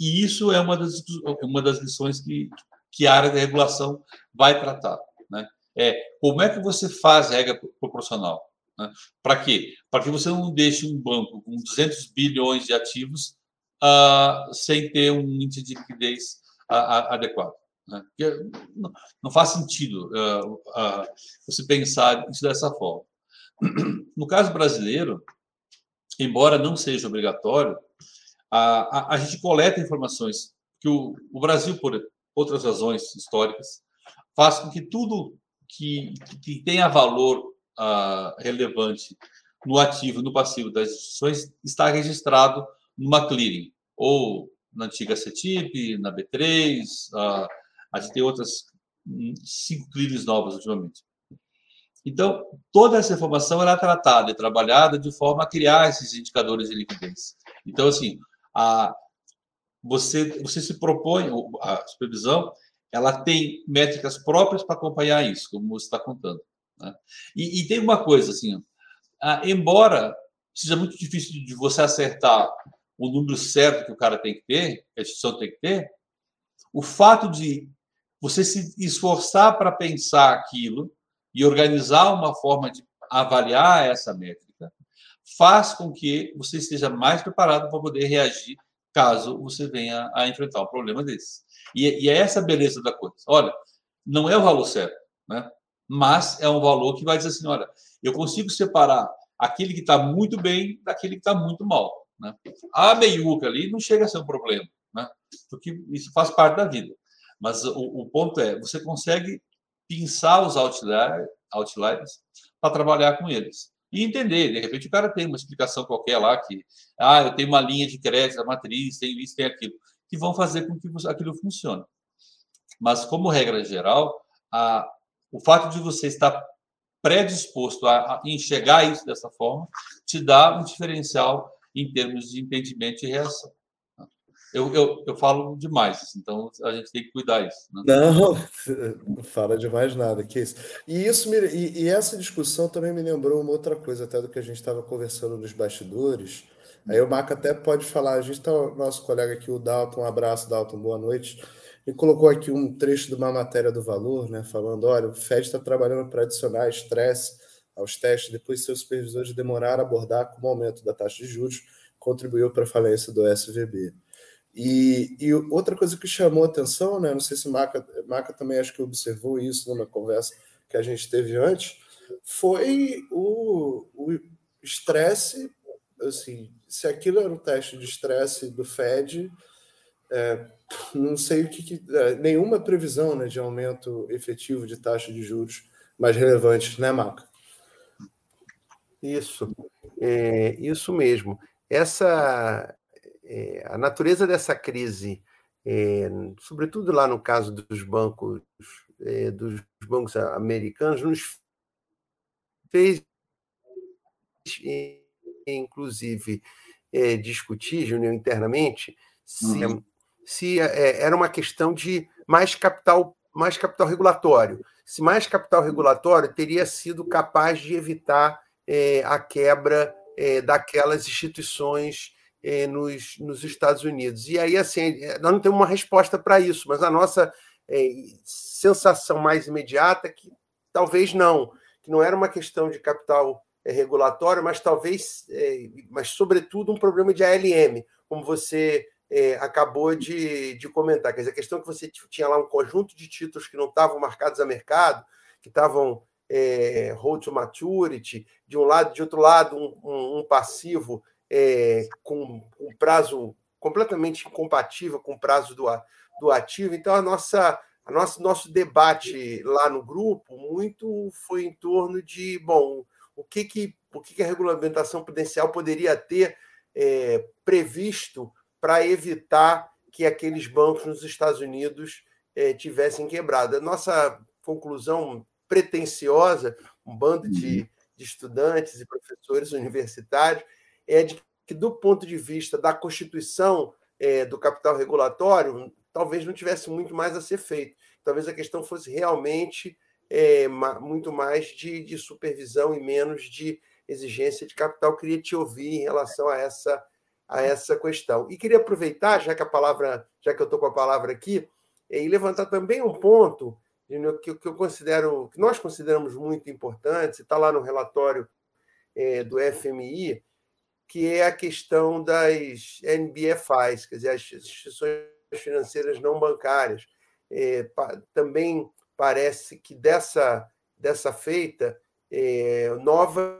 E isso é uma das, uma das lições que, que a área da regulação vai tratar. Né? É como é que você faz regra proporcional? Né? Para quê? Para que você não deixe um banco com 200 bilhões de ativos sem ter um índice de liquidez adequado. Né? Não, não, faz sentido você pensar isso dessa forma. No caso brasileiro, embora não seja obrigatório, a, a, a gente coleta informações que o, o, Brasil, por outras razões históricas, faz com que tudo que, que tenha valor uh, relevante no ativo, no passivo das instituições, está registrado numa clearing, ou na antiga CETIP, na B3, uh, a gente tem outras hum, cinco clearings novas ultimamente. Então, toda essa informação ela é tratada e trabalhada de forma a criar esses indicadores de liquidez. Então, assim, a, você, você se propõe, a supervisão, ela tem métricas próprias para acompanhar isso, como você está contando. Né? E, e, tem uma coisa assim, ah, embora seja muito difícil de você acertar o número certo que o cara tem que ter, a instituição tem que ter, o fato de você se esforçar para pensar aquilo e organizar uma forma de avaliar essa métrica faz com que você esteja mais preparado para poder reagir caso você venha a enfrentar um problema desse. E, e é essa a beleza da coisa. Olha, não é o valor certo, né? mas é um valor que vai dizer assim, olha, eu consigo separar aquele que está muito bem daquele que está muito mal. Né? A meiuca ali não chega a ser um problema, né? porque isso faz parte da vida. Mas o, o ponto é, você consegue pensar os outliers, outliers para trabalhar com eles e entender. De repente, o cara tem uma explicação qualquer lá que, ah, eu tenho uma linha de crédito, a matriz, tem isso, tem aquilo, que vão fazer com que aquilo funcione. Mas, como regra geral, a, o fato de você estar predisposto a enxergar isso dessa forma te dá um diferencial em termos de entendimento e reação. Eu, eu, eu falo demais, assim, então a gente tem que cuidar disso. Né? Não, não fala demais nada, que isso. E, isso me, e, e, essa discussão também me lembrou uma outra coisa, até do que a gente estava conversando nos bastidores. Aí o Marco até pode falar, a gente está, nosso colega aqui, o Dalton, um abraço, Dalton, boa noite. Ele colocou aqui um trecho de uma matéria do Valor, né, falando: olha, o FED está trabalhando para adicionar estresse aos testes depois seus supervisores demoraram a abordar como o aumento da taxa de juros contribuiu para a falência do SVB. E, e, outra coisa que chamou atenção, né, não sei se Maca, Maca também acho que observou isso numa conversa que a gente teve antes, foi o estresse, assim, se aquilo era um teste de estresse do Fed, é, não sei o que, que é, nenhuma previsão né, de aumento efetivo de taxa de juros mais relevante, né, Maca? Isso, é, isso mesmo. Essa é, a natureza dessa crise, é, sobretudo lá no caso dos bancos, é, dos bancos americanos, nos fez, inclusive, discutir, Júnior, internamente, se, uhum. se era uma questão de mais capital, mais capital regulatório. Se mais capital regulatório teria sido capaz de evitar a quebra daquelas instituições eh, nos, nos Estados Unidos. E aí, assim, nós não temos uma resposta para isso, mas a nossa eh, sensação mais imediata é que talvez não, que não era uma questão de capital regulatório, mas talvez, mas sobretudo um problema de ALM, como você acabou de, de comentar. Quer dizer, a questão é que você tinha lá um conjunto de títulos que não estavam marcados a mercado, que estavam é, hold to maturity, de um lado, de outro lado, um, um, um passivo é, com um prazo completamente incompatível com o prazo do, do ativo. Então, a nossa, a nosso, nosso debate lá no grupo muito foi em torno de, bom, o que, que, o que, que a regulamentação prudencial poderia ter é, previsto para evitar que aqueles bancos nos Estados Unidos é, tivessem quebrado. A nossa conclusão pretensiosa, um bando de, uhum. de estudantes e professores universitários, é de que, do ponto de vista da constituição é, do capital regulatório, talvez não tivesse muito mais a ser feito. Talvez a questão fosse realmente é, muito mais de, de, supervisão e menos de exigência de capital. queria te ouvir em relação a essa, a essa questão. E queria aproveitar, já que a palavra, já que eu estou com a palavra aqui, e levantar também um ponto que, que eu considero, que nós consideramos muito importante, está lá no relatório é, do FMI, que é a questão das NBFIs, quer dizer, as instituições financeiras não bancárias. É, pa, também parece que dessa, dessa feita, é, novas,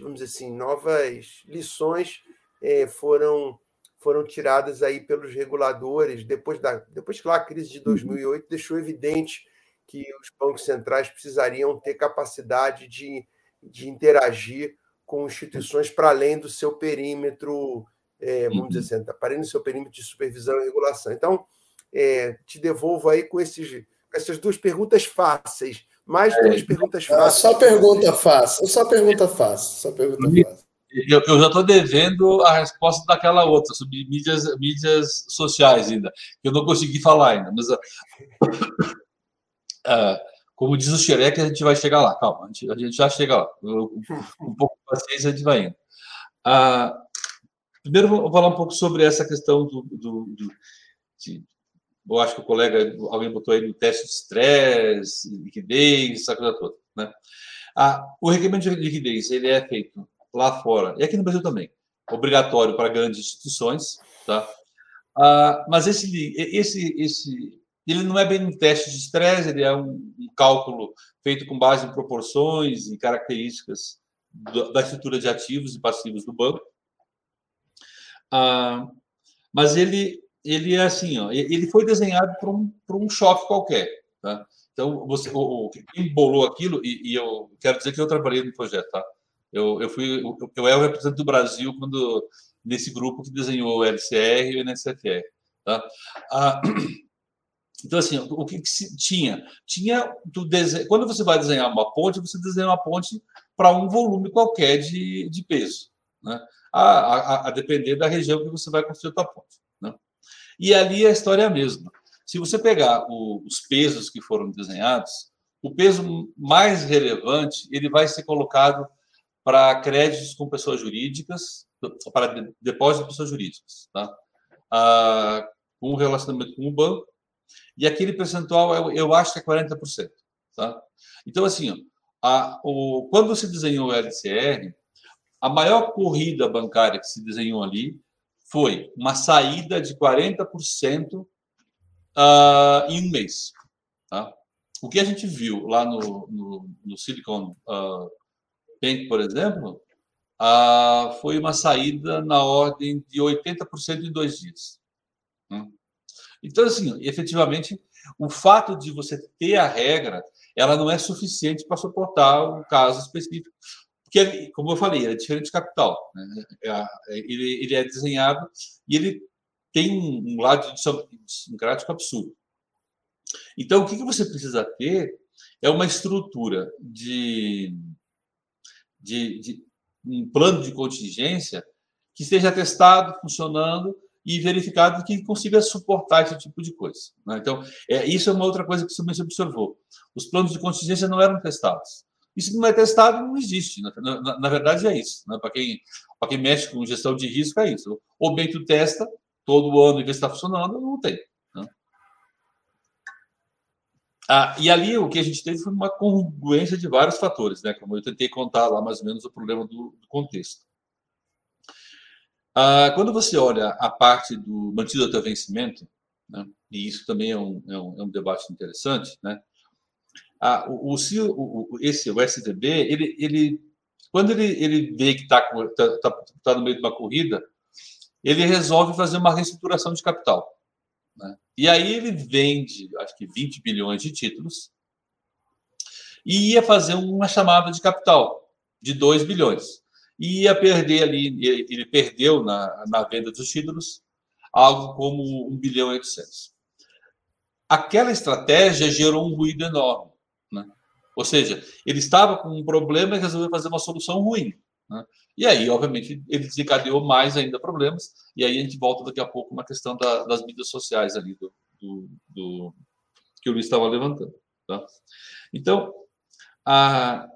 vamos dizer assim, novas lições é, foram foram tiradas aí pelos reguladores depois da depois que lá a crise de 2008 uhum. deixou evidente que os bancos centrais precisariam ter capacidade de, de interagir com instituições para além do seu perímetro, é, vamos dizer uhum. assim, para além do seu perímetro de supervisão e regulação. Então, é, te devolvo aí com, esses, com essas duas perguntas fáceis. Mais duas é, perguntas fáceis. Só pergunta fácil. Só pergunta fácil. Só pergunta fácil. eu, eu já estou devendo a resposta daquela outra, sobre mídias, mídias sociais ainda, que eu não consegui falar ainda. Mas, uh, como diz o Xereque, a gente vai chegar lá. Calma, a gente, a gente já chega lá. Um, um pouco de paciência, a gente vai indo. Uh, primeiro, vou falar um pouco sobre essa questão do, do, do de, eu acho que o colega, alguém botou aí no teste de estresse, liquidez, essa coisa toda. Né? Ah, o requerimento de liquidez ele é feito lá fora e aqui no Brasil também, obrigatório para grandes instituições, tá? Ah, mas esse, esse, esse, ele não é bem um teste de estresse, ele é um, um cálculo feito com base em proporções e características da estrutura de ativos e passivos do banco. Ah, mas ele ele é assim, ó, ele foi desenhado para um, um choque qualquer. Tá? Então, você, o, quem bolou aquilo, e, e, eu quero dizer que eu trabalhei no projeto, tá? Eu, eu fui, eu, eu era o representante do Brasil quando, nesse grupo que desenhou o LCR e o NSFR. Tá? Ah, então, assim, o que, que se tinha? Tinha, quando você vai desenhar uma ponte, você desenha uma ponte para um volume qualquer de, de peso, né? A, a, a, depender da região que você vai construir a ponte. Né? E ali a história é a mesma. Se você pegar o, os pesos que foram desenhados, o peso mais relevante ele vai ser colocado para créditos com pessoas jurídicas, para depósitos de pessoas jurídicas, tá? Ah, relacionamento com o banco, e aquele percentual eu, eu acho que é 40%. Tá? Então, assim, a, o, quando se desenhou o LCR, a maior corrida bancária que se desenhou ali foi uma saída de 40% uh, ah, em um mês. Tá? O que a gente viu lá no, no, no Silicon uh, Bank, por exemplo, uh, foi uma saída na ordem de 80% em dois dias. Né? Então, assim, efetivamente, o fato de você ter a regra, ela não é suficiente para suportar um caso específico porque, como eu falei, é diferente de capital. Né? É, é, ele, ele é desenhado e ele tem um lado idiosincrático absurdo. Então, o que você precisa ter é uma estrutura de, de, de um plano de contingência que esteja testado, funcionando e verificado que consiga suportar esse tipo de coisa. Né? Então, é, isso é uma outra coisa que se observou. Os planos de contingência não eram testados. Se não é testado, não existe. Na, na, na verdade, é isso. Né? Para quem, quem mexe com gestão de risco, é isso. Ou bem tu testa todo ano e vê se está funcionando, não tem. Né? Ah, e ali o que a gente teve foi uma congruência de vários fatores, né? como eu tentei contar lá mais ou menos o problema do, do contexto. Ah, quando você olha a parte do mantido até vencimento, né? e isso também é um, é um, é um debate interessante, né? a, o, o, esse, o STB, ele, ele, quando ele, ele vê que está tá, tá, tá no meio de uma corrida, ele resolve fazer uma reestruturação de capital. Né? E aí ele vende, acho que 20 bilhões de títulos, e ia fazer uma chamada de capital de 2 bilhões. E ia perder ali, ele perdeu na, na venda dos títulos algo como 1 bilhão e 800. Aquela estratégia gerou um ruído enorme. Né? Ou seja, ele estava com um problema e resolveu fazer uma solução ruim. Né? E aí, obviamente, ele desencadeou mais ainda problemas. E aí a gente volta daqui a pouco na questão da, das mídias sociais ali do, do, do, que o Luiz estava levantando. Tá? Então, a,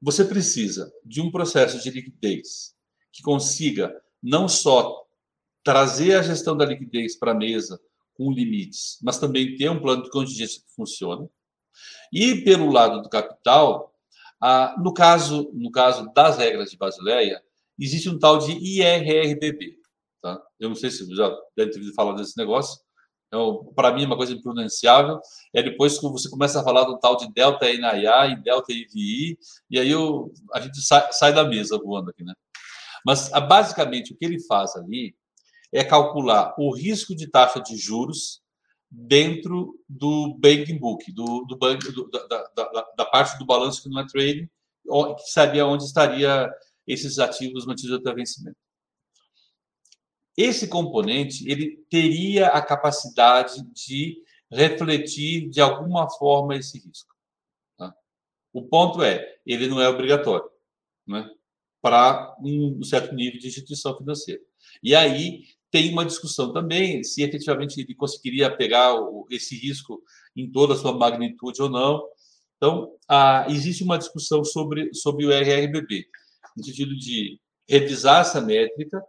você precisa de um processo de liquidez que consiga não só trazer a gestão da liquidez para a mesa com limites, mas também ter um plano de contingência que funcione. E pelo lado do capital, ah, no, caso, no caso das regras de Basileia, existe um tal de IRRBB. Tá? Eu não sei se já deve ter ouvido falar desse negócio. Então, para mim, é uma coisa impronunciável. É depois que você começa a falar do tal de Delta NIA e Delta IVI, e aí eu, a gente sai, sai da mesa voando aqui. Né? Mas, basicamente, o que ele faz ali é calcular o risco de taxa de juros dentro do banking book, do, do banco, do, da, da, da, parte do balanço que não é trading, que sabia onde estaria esses ativos mantidos até vencimento. Esse componente ele teria a capacidade de refletir de alguma forma esse risco. Tá? O ponto é, ele não é obrigatório. Né? para um certo nível de instituição financeira. E aí tem uma discussão também se efetivamente ele conseguiria pegar esse risco em toda a sua magnitude ou não. Então, existe uma discussão sobre, sobre o RRBB, no sentido de revisar essa métrica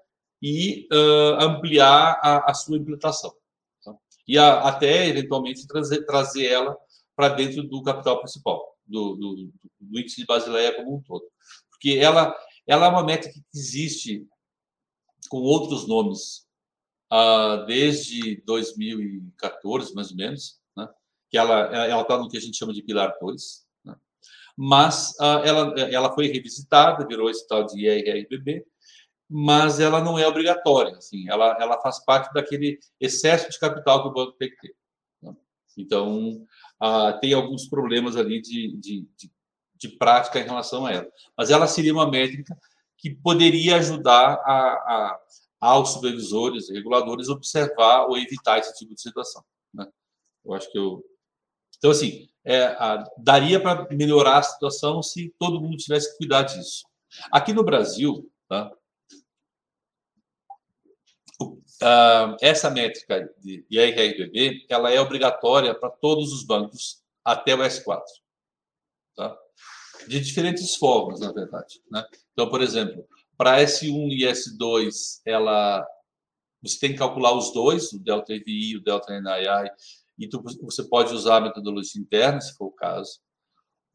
e uh, ampliar a, a, sua implantação. Tá? E a, até, eventualmente, trazer, trazer ela para dentro do capital principal, do, do, do, índice de Basileia como um todo. Porque ela, ela é uma métrica que existe com outros nomes uh, desde 2014, mais ou menos, né? que ela está no que a gente chama de Pilar 2, né? mas uh, ela, ela foi revisitada, virou esse tal de IRRBB, mas ela não é obrigatória. Assim, ela, ela faz parte daquele excesso de capital que o banco tem que ter. Né? Então, ah, tem alguns problemas ali de, de, de, de, prática em relação a ela. Mas ela seria uma métrica que poderia ajudar a, a, aos supervisores reguladores observar ou evitar esse tipo de situação. Né? Eu acho que eu. Então, assim, é, daria para melhorar a situação se todo mundo tivesse que cuidar disso. Aqui no Brasil, tá? Uh, essa métrica de IRRBB ela é obrigatória para todos os bancos até o S4. Tá? De diferentes formas, na verdade. Né? Então, por exemplo, para S1 e S2, ela, você tem que calcular os dois, o delta EVI o delta NII, e tu, você pode usar a metodologia interna, se for o caso.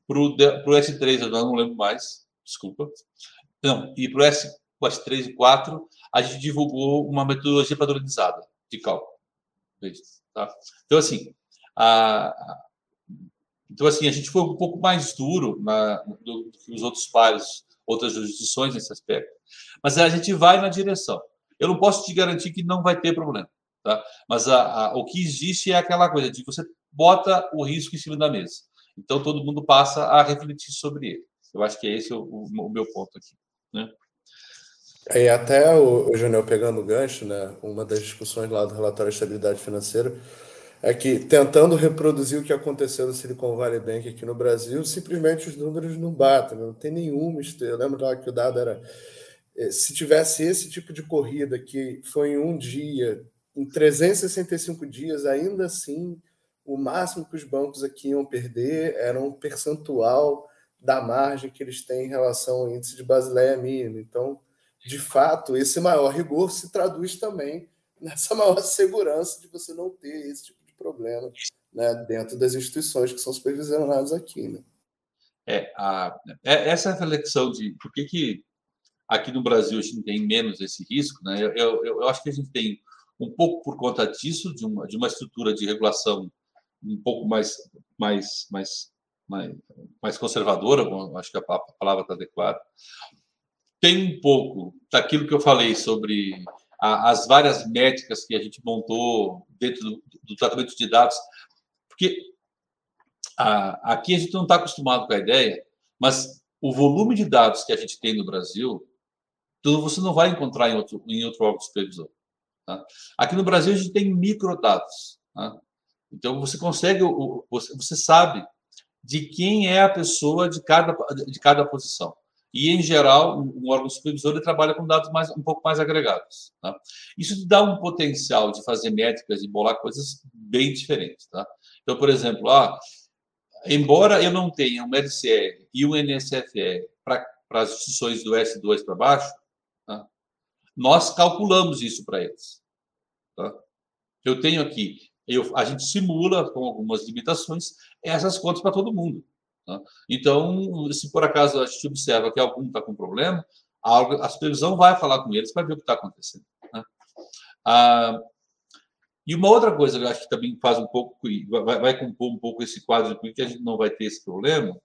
Para o S3, eu não lembro mais, desculpa. Não, e para o S, S3 e 4, a gente divulgou uma metodologia padronizada de cálculo. Tá? Então, assim, a, então, assim, a gente foi um pouco mais duro na, do, do que os outros pares, outras jurisdições nesse aspecto. Mas a gente vai na direção. Eu não posso te garantir que não vai ter problema. Tá? Mas a, a, o que existe é aquela coisa de você bota o risco em cima da mesa. Então, todo mundo passa a refletir sobre ele. Eu acho que é esse o, o, o meu ponto aqui. Né? E até o, o pegando o gancho, né? Uma das discussões lá do relatório de estabilidade financeira é que tentando reproduzir o que aconteceu no Silicon Valley Bank aqui no Brasil, simplesmente os números não batem, não tem nenhum mistério. Eu lembro lá que o dado era eh, se tivesse esse tipo de corrida que foi em um dia, em 365 dias, ainda assim, o máximo que os bancos aqui iam perder era um percentual da margem que eles têm em relação ao índice de Basileia mínimo. Então, de fato, esse maior rigor se traduz também nessa maior segurança de você não ter esse tipo de problema né, dentro das instituições que são supervisionadas aqui. Né? É, a, é, essa reflexão de por que, que aqui no Brasil a gente tem menos esse risco, né? Eu, eu, eu acho que a gente tem um pouco por conta disso, de uma, de uma estrutura de regulação um pouco mais, mais, mais, mais, mais conservadora, acho que a palavra está adequada tem um pouco daquilo que eu falei sobre a, as várias métricas que a gente montou dentro do, do tratamento de dados, porque a, aqui a gente não está acostumado com a ideia, mas o volume de dados que a gente tem no Brasil, tudo você não vai encontrar em outro, em outro órgão supervisor. Tá? Aqui no Brasil a gente tem microdados. Tá? Então você consegue, você, sabe de quem é a pessoa de cada, de cada posição. E, em geral, um órgão supervisor ele trabalha com dados mais, um pouco mais agregados. Tá? Isso dá um potencial de fazer métricas e bolar coisas bem diferentes. Tá? Então, por exemplo, ah, embora eu não tenha um LCR e um NSFR para as instituições do S2 para baixo, tá? nós calculamos isso para eles. Tá? Eu tenho aqui, eu, a gente simula com algumas limitações essas contas para todo mundo. Tá? Então, se por acaso a gente observa que algum está com problema, a, supervisão vai falar com eles para ver o que está acontecendo. Né? Ah, e uma outra coisa que eu acho que também faz um pouco, vai, vai compor um pouco esse quadro de que a gente não vai ter esse problema,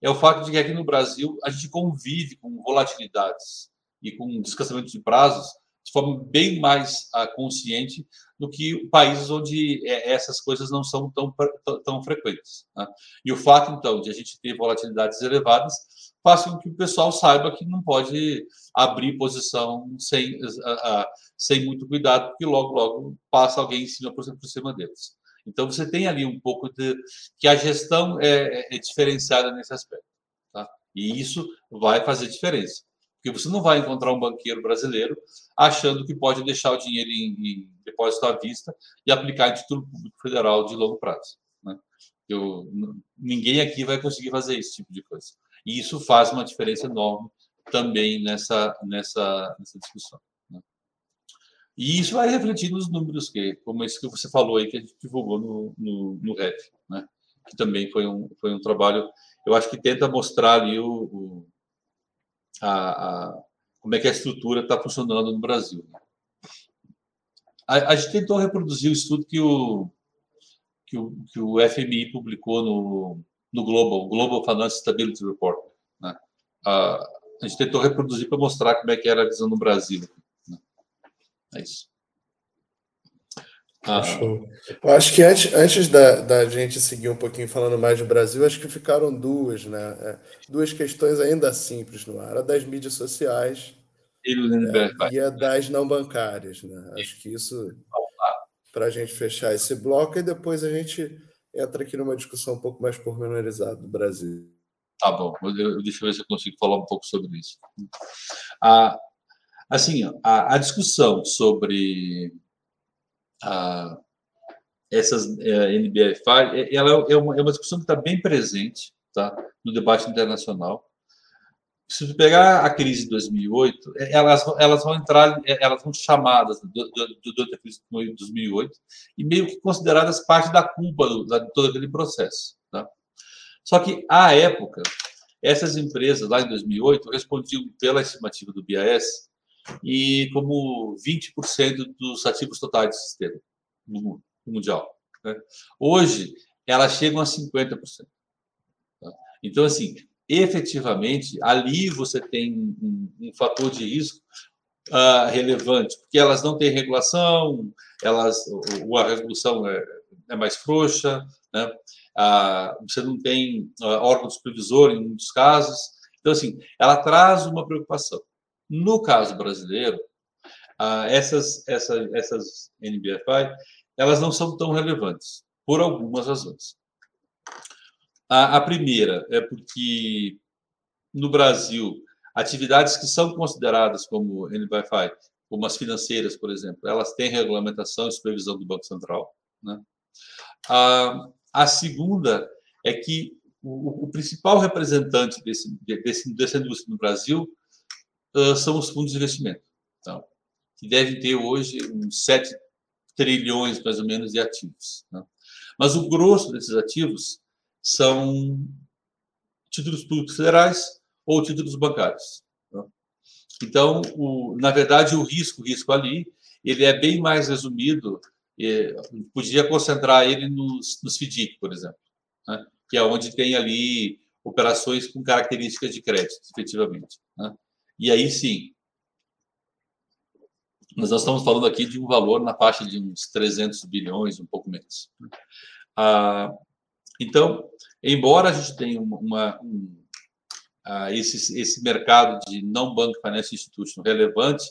é o fato de que aqui no Brasil a gente convive com volatilidades e com descansamento de prazos de forma bem mais uh, consciente do que países onde é, essas coisas não são tão, tão, frequentes. Né? E o fato, então, de a gente ter volatilidades elevadas faz com que o pessoal saiba que não pode abrir posição sem, uh, uh, sem muito cuidado, porque logo, logo passa alguém em cima por, por cima deles. Então, você tem ali um pouco de que a gestão é, é diferenciada nesse aspecto. Tá? E isso vai fazer diferença. Porque você não vai encontrar um banqueiro brasileiro achando que pode deixar o dinheiro em, em depósito à vista e aplicar em título público federal de longo prazo. Né? Eu, ninguém aqui vai conseguir fazer esse tipo de coisa. E isso faz uma diferença enorme também nessa, nessa, nessa discussão. Né? E isso vai refletir nos números, que, como esse que você falou aí, que a gente divulgou no, no, no REF, né? que também foi um, foi um trabalho, eu acho que tenta mostrar ali o, o a, a, como é que a estrutura está funcionando no Brasil. Né? A, a, gente tentou reproduzir o estudo que o, que o, que o FMI publicou no, no Global, Global Finance Stability Report. Né? A, a gente tentou reproduzir para mostrar como é que era a visão no Brasil. Né? É isso. Ah. Eu acho que antes, antes da, da gente seguir um pouquinho falando mais do Brasil, acho que ficaram duas, né? É, duas questões ainda simples no ar: a das mídias sociais e, é, e a das não bancárias. Né? Acho que isso, para a gente fechar esse bloco, e depois a gente entra aqui numa discussão um pouco mais pormenorizada do Brasil. Tá bom, eu, deixa eu ver se eu consigo falar um pouco sobre isso. Ah, assim, a, a discussão sobre a, essas é, NBFI, ela é uma, é uma discussão que está bem presente tá, no debate internacional. Se pegar a crise de 2008, é, elas, elas vão entrar, é, elas vão chamadas do, da crise de 2008 e meio que consideradas parte da culpa do, de todo aquele processo. Tá? Só que, à época, essas empresas, lá em 2008, respondiam pela estimativa do BIS e como 20% dos ativos totais do sistema no mundial. Né? Hoje, elas chegam a 50%. Tá? Então, assim, efetivamente, ali você tem um, um fator de risco uh, relevante, porque elas não têm regulação, elas, a regulação é, é mais frouxa, né? uh, você não tem uh, supervisor em muitos casos. Então, assim, ela traz uma preocupação. No caso brasileiro, essas, essas, essas NBFI, elas não são tão relevantes, por algumas razões. A, a primeira é porque, no Brasil, atividades que são consideradas como NBFI, como as financeiras, por exemplo, elas têm regulamentação e supervisão do Banco Central. Né? A, a segunda é que o, o principal representante desse, desse, dessa indústria no Brasil são os fundos de investimento, então, que devem ter hoje uns 7 trilhões, mais ou menos, de ativos. Né? Mas o grosso desses ativos são títulos públicos federais ou títulos bancários. Né? Então, o, na verdade, o risco, o risco ali, ele é bem mais resumido, e, podia concentrar ele nos, nos FDIC, por exemplo, né? que é onde tem ali operações com características de crédito, efetivamente. Né? E aí sim, nós estamos falando aqui de um valor na faixa de uns 300 bilhões, um pouco menos. Ah, então, embora a gente tenha uma, um, ah, esse, esse mercado de não bank finance institution relevante,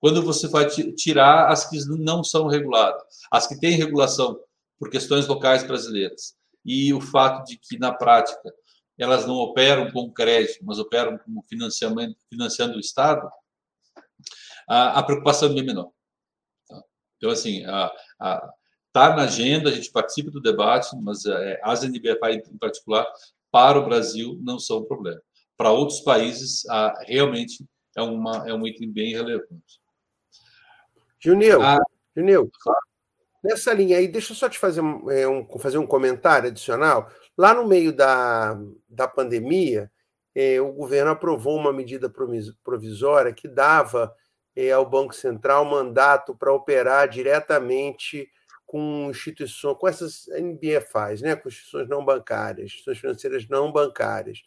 quando você vai tirar as que não são reguladas, as que têm regulação por questões locais brasileiras, e o fato de que, na prática, elas não operam com crédito, mas operam como financiamento, financiando o Estado, a, a preocupação é bem menor. Tá? Então, assim, está na agenda, a gente participa do debate, mas é, as NBFI em particular, para o Brasil, não são um problema. Para outros países, a, realmente é, uma, é um item bem relevante. Junil, ah, Junil, nessa linha aí, deixa eu só te fazer, é, um, fazer um comentário adicional. Lá no meio da, da pandemia, eh, o governo aprovou uma medida provisória que dava eh, ao Banco Central mandato para operar diretamente com instituições, com essas NBFIs, né, com instituições não bancárias, instituições financeiras não bancárias.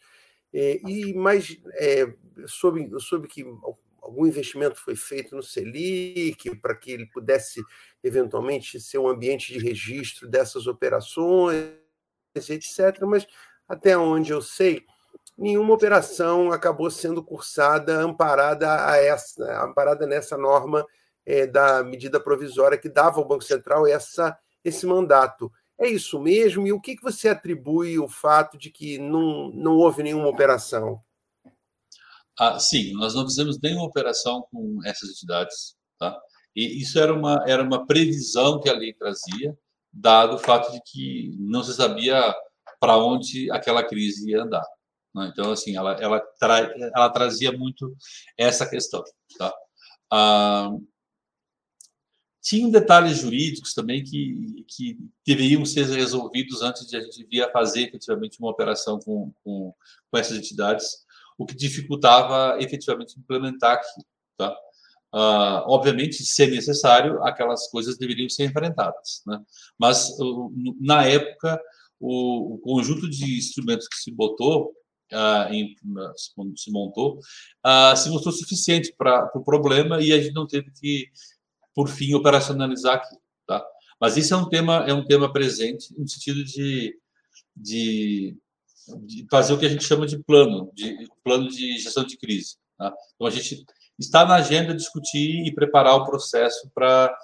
Eh, e mas é, soube, soube que algum investimento foi feito no Selic para que ele pudesse eventualmente ser um ambiente de registro dessas operações etc. Mas até onde eu sei, nenhuma operação acabou sendo cursada amparada a essa, amparada nessa norma é, da medida provisória que dava ao Banco Central essa, esse mandato. É isso mesmo? E o que, que você atribui o fato de que não, não houve nenhuma operação? Ah, sim, nós não fizemos nenhuma operação com essas entidades, tá? E isso era uma, era uma previsão que a lei trazia, dado o fato de que não se sabia para onde aquela crise ia andar. Né? Então, assim, ela, ela, tra, ela trazia muito essa questão. Tá? Ah, tinham detalhes jurídicos também que, que deveriam ser resolvidos antes de a gente vir a fazer efetivamente uma operação com, com, com essas entidades, o que dificultava efetivamente implementar aqui. Tá? Uh, obviamente, se é necessário, aquelas coisas deveriam ser enfrentadas. Né? Mas, uh, na época, o, o, conjunto de instrumentos que se botou, uh, em, se montou, se mostrou suficiente para o pro problema e a gente não teve que, por fim, operacionalizar aqui. Tá? Mas isso é um tema, é um tema presente no sentido de, de, de fazer o que a gente chama de plano, de plano de gestão de crise. Tá? Então, a gente está na agenda discutir e preparar o processo para,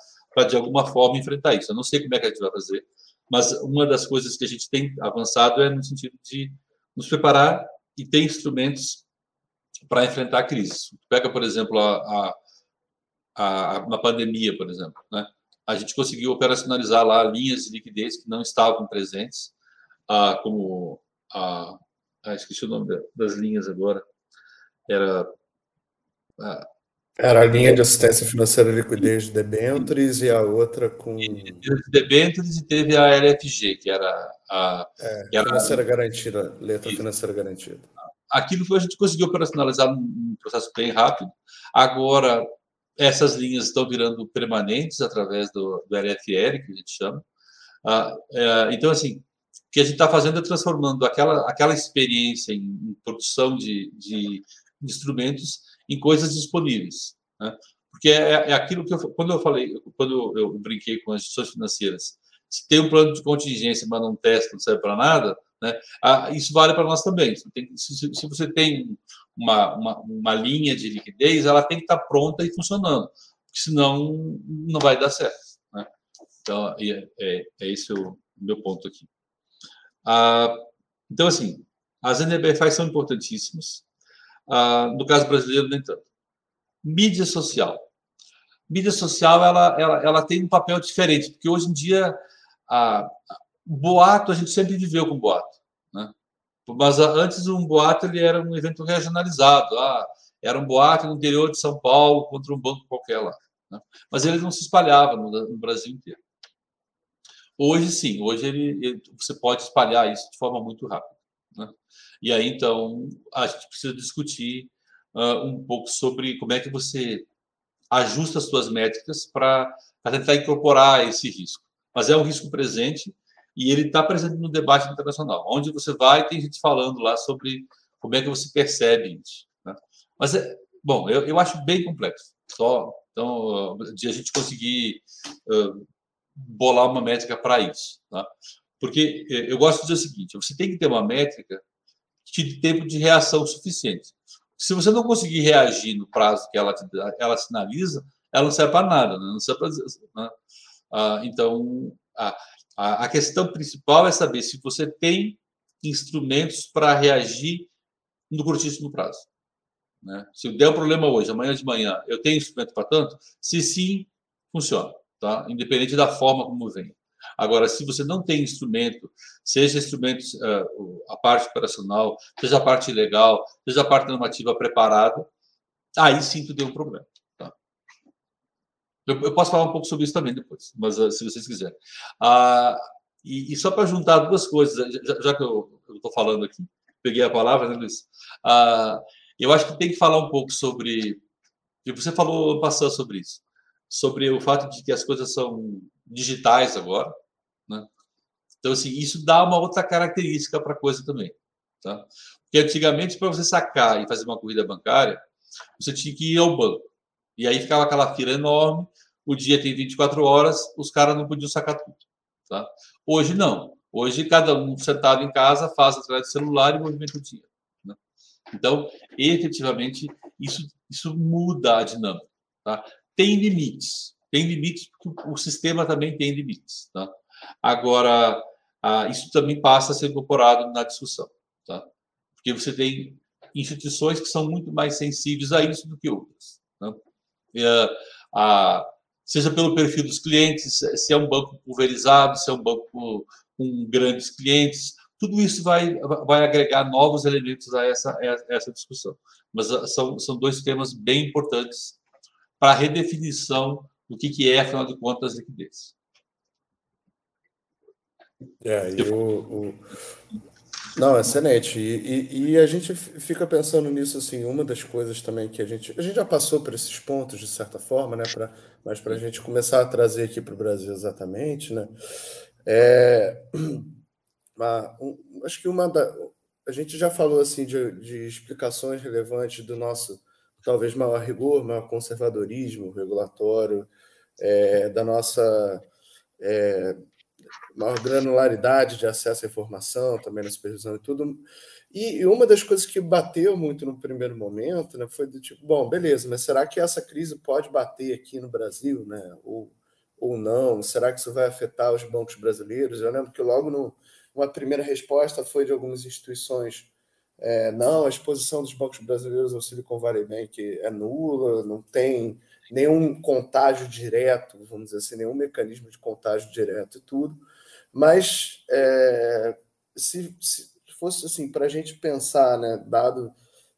de alguma forma, enfrentar isso. Eu não sei como é que a gente vai fazer, mas uma das coisas que a gente tem avançado é no sentido de nos preparar e ter instrumentos para enfrentar a crise. Pega, por exemplo, a, a, a, uma pandemia, por exemplo. Né? A gente conseguiu operacionalizar lá linhas de liquidez que não estavam presentes, ah, como a, ah, esqueci o nome das linhas agora, era era a linha de assistência financeira e liquidez de debentures e a outra com. De debentures e teve a LFG, que era a. É, que era... financeira garantida, letra financeira garantida. Aquilo foi, a gente conseguiu operacionalizar num processo bem rápido. Agora, essas linhas estão virando permanentes através do, do LFR, que a gente chama. Ah, é, então, assim, o que a gente está fazendo é transformando aquela, aquela experiência em, em produção de, de instrumentos em coisas disponíveis. Né? Porque é, é, aquilo que eu, quando eu falei, quando eu brinquei com as instituições financeiras, se tem um plano de contingência, mas não testa, não serve para nada, né? Ah, isso vale para nós também. Tem, se, se, você tem uma, uma, uma, linha de liquidez, ela tem que estar pronta e funcionando, senão não vai dar certo. Né? Então, é, é, é esse o meu ponto aqui. Ah, então, assim, as NBFIs são importantíssimas. Ah, no caso brasileiro, nem tanto. Mídia social. Mídia social ela, ela, ela tem um papel diferente, porque hoje em dia a, boato a gente sempre viveu com boato, né? Mas antes um boato ele era um evento regionalizado, ah, era um boato no interior de São Paulo contra um banco qualquer lá, né? mas ele não se espalhava no, no Brasil inteiro. Hoje sim, hoje ele, ele, você pode espalhar isso de forma muito rápida. Né? E aí, então, a gente precisa discutir uh, um pouco sobre como é que você ajusta as suas métricas para tentar incorporar esse risco. Mas é um risco presente e ele está presente no debate internacional. Onde você vai, tem gente falando lá sobre como é que você percebe isso. Né? Mas, é, bom, eu, eu acho bem complexo. Só então, de a gente conseguir uh, bolar uma métrica para isso. Tá? Porque eh, eu gosto de dizer o seguinte: você tem que ter uma métrica que te tempo de reação suficiente. Se você não conseguir reagir no prazo que ela, te, ela sinaliza, ela não serve para nada, né? não serve para né? ah, Então, a, a, a questão principal é saber se você tem instrumentos para reagir no curtíssimo prazo. Né? Se der um problema hoje, amanhã de manhã, eu tenho instrumento para tanto? Se sim, funciona, tá? independente da forma como vem. Agora, se você não tem instrumento, seja instrumentos, uh, a parte operacional, seja a parte legal, seja a parte normativa preparada, aí sim tu tem um problema. Tá? Eu, eu, posso falar um pouco sobre isso também depois, mas uh, se vocês quiserem. Uh, e, e, só para juntar duas coisas, já, já que eu estou falando aqui, peguei a palavra, né, Luiz? eu acho que tem que falar um pouco sobre. Você falou passando sobre isso, sobre o fato de que as coisas são digitais agora, né? Então, assim, isso dá uma outra característica para a coisa também. Tá? Porque antigamente, para você sacar e fazer uma corrida bancária, você tinha que ir ao banco. E aí ficava aquela fila enorme, o dia tem 24 horas, os caras não podiam sacar tudo. Tá? Hoje, não. Hoje, cada um sentado em casa faz através do celular e movimenta o dinheiro. Né? Então, efetivamente, isso, isso muda a dinâmica. Tá? Tem limites. Tem limites, porque o sistema também tem limites. Tá? Agora, isso também passa a ser incorporado na discussão. Tá? Porque você tem instituições que são muito mais sensíveis a isso do que outras. Né? A, seja pelo perfil dos clientes, se é um banco pulverizado, se é um banco com, com grandes clientes, tudo isso vai, vai agregar novos elementos a essa, a essa discussão. Mas ah, são, são dois temas bem importantes para a redefinição do que, que é, afinal de contas, liquidez. É, e o, o... Não, excelente. E, e, e, a gente fica pensando nisso, assim, uma das coisas também que a gente... A gente já passou por esses pontos, de certa forma, né? Pra, mas para a gente começar a trazer aqui para o Brasil exatamente, né? É, uma, um, acho que uma da... A gente já falou, assim, de, de explicações relevantes do nosso, talvez, maior rigor, maior conservadorismo regulatório, é, da nossa... É, maior granularidade de acesso à informação, também na supervisão e tudo. E, e, uma das coisas que bateu muito no primeiro momento né, foi do tipo, bom, beleza, mas será que essa crise pode bater aqui no Brasil, né? Ou, ou não? Será que isso vai afetar os bancos brasileiros? Eu lembro que logo no, uma primeira resposta foi de algumas instituições é, não, a exposição dos bancos brasileiros ao Silicon Valley Bank é nula, não tem nenhum contágio direto, vamos dizer assim, nenhum mecanismo de contágio direto e tudo. Mas é, se, se, fosse assim, para a gente pensar, né, dado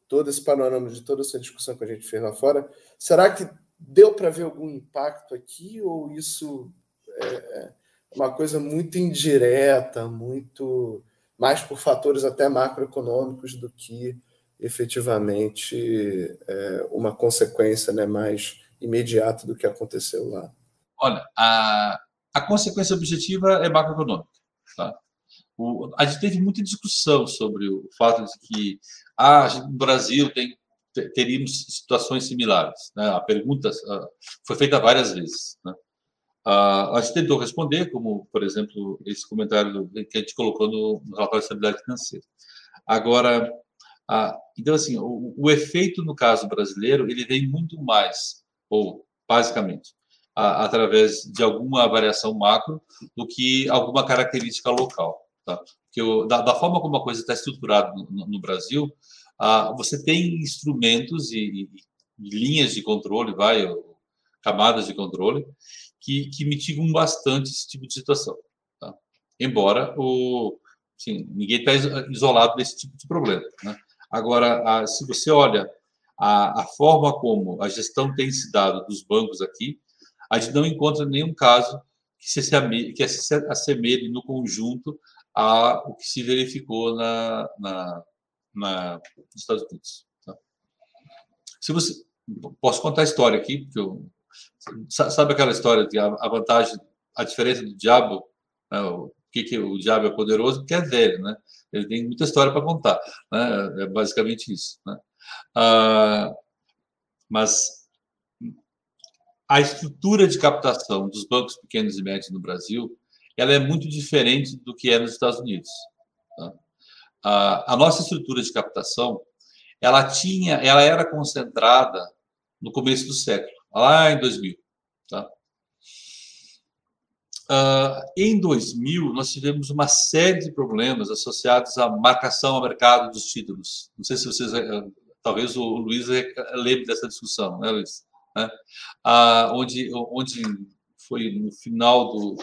todo esse panorama de toda essa discussão que a gente fez lá fora, será que deu para ver algum impacto aqui ou isso é, é uma coisa muito indireta, muito mais por fatores até macroeconômicos do que efetivamente é, uma consequência né, mais imediata do que aconteceu lá? Olha, a, a consequência objetiva é macroeconômica. Tá? O, a gente teve muita discussão sobre o fato de que ah, no Brasil tem, teríamos situações similares. Né? A pergunta uh, foi feita várias vezes. Né? Uh, a gente tentou responder, como, por exemplo, esse comentário que a gente colocou no, relatório de estabilidade financeira. Agora, uh, então, assim, o, o efeito no caso brasileiro, ele vem muito mais, ou basicamente, a, através de alguma variação macro do que alguma característica local. Tá? Porque o, da, da, forma como a coisa está estruturada no, no Brasil, ah, você tem instrumentos e, e, linhas de controle, vai, camadas de controle, que, que mitigam bastante esse tipo de situação. Tá? Embora o, assim, ninguém está isolado desse tipo de problema. Né? Agora, se você olha a, a, forma como a gestão tem se dado dos bancos aqui, a gente não encontra nenhum caso que se, que se assemelhe no conjunto a o que se verificou na, na, na nos Estados Unidos. Tá? Se você posso contar a história aqui, porque eu, sabe aquela história de a, vantagem, a diferença do diabo, né, o que, que o diabo é poderoso, porque é velho, né? Ele tem muita história para contar, né? É basicamente isso, né? Ah, mas a estrutura de captação dos bancos pequenos e médios no Brasil ela é muito diferente do que é nos Estados Unidos. Tá? A, nossa estrutura de captação ela tinha, ela era concentrada no começo do século, lá em 2000. Tá? Uh, em 2000, nós tivemos uma série de problemas associados à marcação ao mercado dos títulos. Não sei se vocês, eh, talvez o Luiz lembre dessa discussão, né, Luiz? ah, onde, onde foi no final do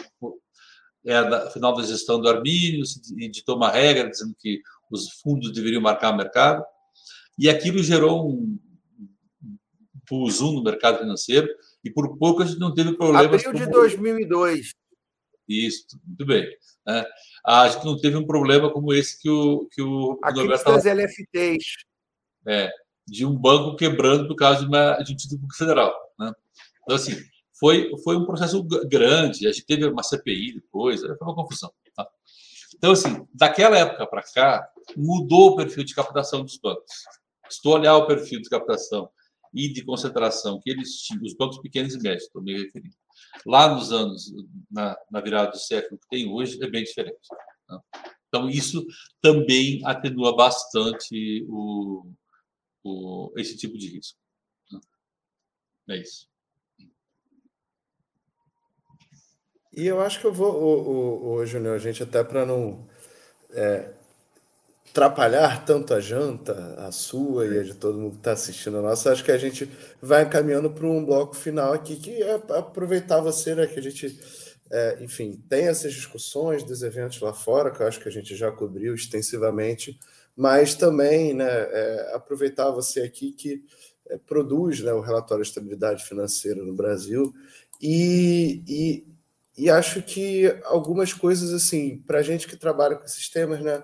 é, da, final da gestão do Armínio, e de tomar regra, dizendo que os fundos deveriam marcar o mercado, e aquilo gerou um zoom no mercado financeiro, e por pouco a gente não teve problemas. Abril de 2002. Isso, muito bem. Né? A gente não teve um problema como esse que o. Que o Aqueles das LFTs. É, de um banco quebrando por causa de, uma, de um título federal. Né? Então, assim, foi, foi um processo grande, a gente teve uma CPI depois, foi uma confusão. Tá? Então, assim, daquela época para cá, mudou o perfil de captação dos bancos. Se tu olhar o perfil de captação e de concentração que eles tinham, os bancos pequenos e médios, estou me referindo, lá nos anos, na, na virada do século que tem hoje, é bem diferente. Tá? Então, isso também atenua bastante o, o, esse tipo de risco. É isso. E eu acho que eu vou, o, o, o Júnior, a gente até para não é, atrapalhar tanto a janta, a sua e a de todo mundo que está assistindo a nossa, acho que a gente vai encaminhando para um bloco final aqui, que é aproveitar você, né, que a gente, é, enfim, tem essas discussões dos eventos lá fora, que eu acho que a gente já cobriu extensivamente, mas também né, é, aproveitar você aqui que é, produz né, o relatório de estabilidade financeira no Brasil e, e, e acho que algumas coisas assim para a gente que trabalha com sistemas né,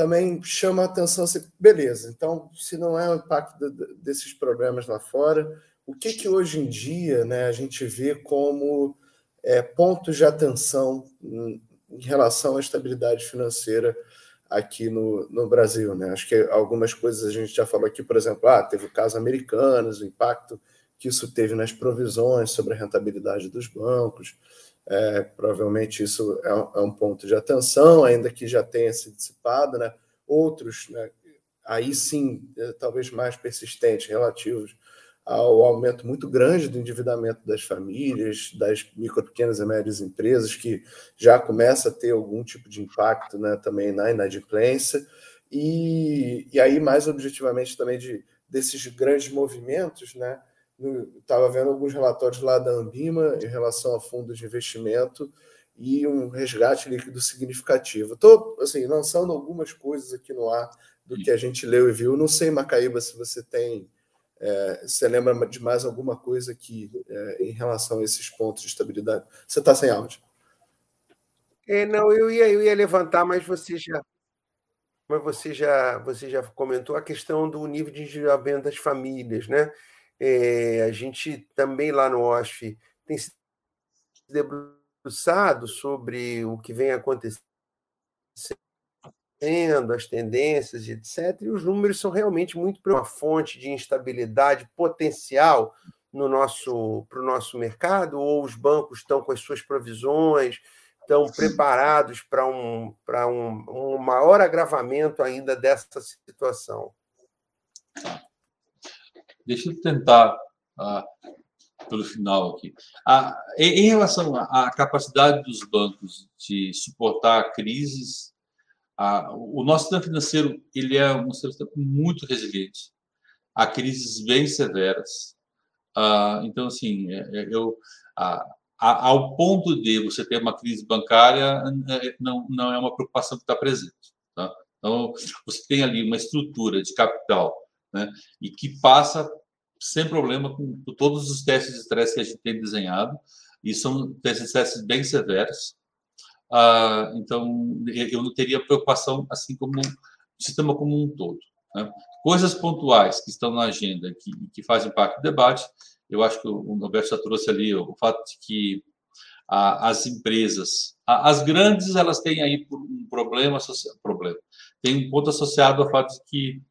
também chama a atenção assim, beleza então se não é o impacto de, desses problemas lá fora o que que hoje em dia né, a gente vê como é, pontos de atenção em, relação à estabilidade financeira aqui no, no Brasil. Né? Acho que algumas coisas a gente já falou aqui, por exemplo, ah, teve o caso americanos, o impacto que isso teve nas provisões sobre a rentabilidade dos bancos. É, provavelmente isso é um, é um, ponto de atenção, ainda que já tenha se dissipado. Né? Outros, né, aí sim, é, talvez mais persistentes, relativos ao aumento muito grande do endividamento das famílias, das micro, pequenas e médias empresas, que já começa a ter algum tipo de impacto né, também na inadimplência, e, e aí, mais objetivamente, também de, desses grandes movimentos, né? Estava vendo alguns relatórios lá da Ambima em relação a fundos de investimento e um resgate líquido significativo. Estou assim, lançando algumas coisas aqui no ar do que a gente leu e viu. Não sei, Macaíba, se você tem é, você lembra de mais alguma coisa aqui é, em relação a esses pontos de estabilidade? Você está sem áudio. É, não, eu ia, eu ia levantar, mas você já, mas você já, você já comentou a questão do nível de endividamento das famílias, né? É, a gente também lá no OSF tem se debruçado sobre o que vem acontecendo as tendências, etc. E os números são realmente muito uma fonte de instabilidade potencial no nosso para o nosso mercado, ou os bancos estão com as suas provisões, estão preparados para um, para um, um maior agravamento ainda dessa situação. Deixa eu tentar uh, pelo final aqui. Uh, em, em relação à capacidade dos bancos de suportar crises o nosso sistema financeiro ele é um sistema muito resiliente a crises bem severas. então, assim, é, é, eu, ao ponto de você ter uma crise bancária, é, não, não é uma preocupação que está presente. Tá? Então, você tem ali uma estrutura de capital né, e que passa sem problema com, todos os testes de estresse que a gente tem desenhado, e são testes de estresse bem severos. Ah, então, eu não teria preocupação, assim como o sistema como um todo. Né? Coisas pontuais que estão na agenda, que, que fazem parte do debate, eu acho que o Roberto já trouxe ali o fato de que as empresas, as grandes, elas têm aí um problema, problema, tem um ponto associado ao fato de que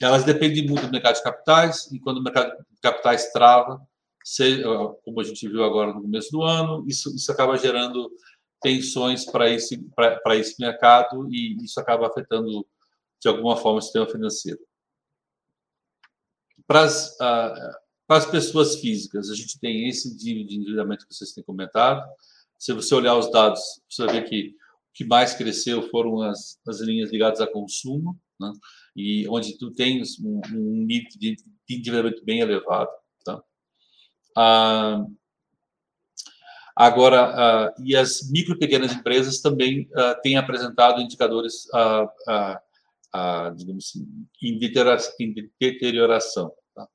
elas dependem muito do mercado de capitais, e quando o mercado de capitais trava, como a gente viu agora no começo do ano, isso, isso acaba gerando tensões para esse, esse mercado e isso acaba afetando, de alguma forma, o sistema financeiro. Para as, as pessoas físicas, a gente tem esse nível de endividamento que vocês têm comentado. Se você olhar os dados, você vai ver que o que mais cresceu foram as, as linhas ligadas a consumo, né? e onde tu tens um, um nível de, de endividamento bem elevado. Tá? Ah, Agora, uh, e as micro e pequenas empresas também uh, têm apresentado indicadores, uh, digamos assim, em deterioração. Tá?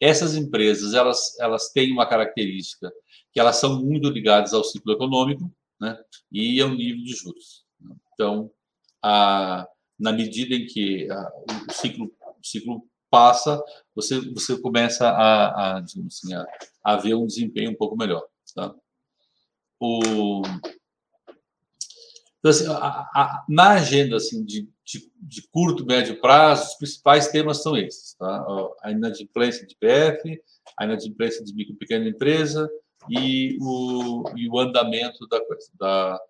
Essas empresas, elas, elas têm uma característica que elas são muito ligadas ao ciclo econômico né, e ao nível de juros. Então, na medida em que o ciclo, o ciclo passa, você, você começa a, a, assim, a, a ver um desempenho um pouco melhor. Tá? o então, assim, a, a, na agenda assim, de, de, de, curto, médio prazo, os principais temas são esses: tá? a inadimplência de PF, a inadimplência de micro e pequena empresa e o, e o andamento da, da,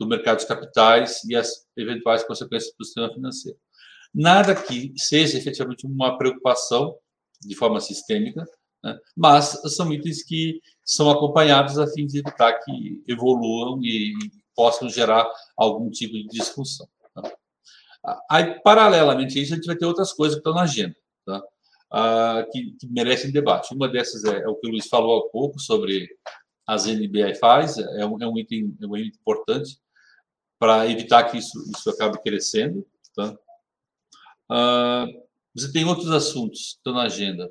do mercado de capitais e as eventuais consequências do sistema financeiro. Nada que seja efetivamente uma preocupação de forma sistêmica, né? mas são itens que são acompanhados a fim de evitar que evoluam e possam gerar algum tipo de disfunção. Tá? Aí, paralelamente a isso, a gente vai ter outras coisas que estão na agenda, tá? Ah, que, que, merecem debate. Uma dessas é, é, o que o Luiz falou há pouco sobre as NBFIs, é um, é um, item, é um item importante para evitar que isso, isso acabe crescendo. Tá? Ah, você tem outros assuntos estão na agenda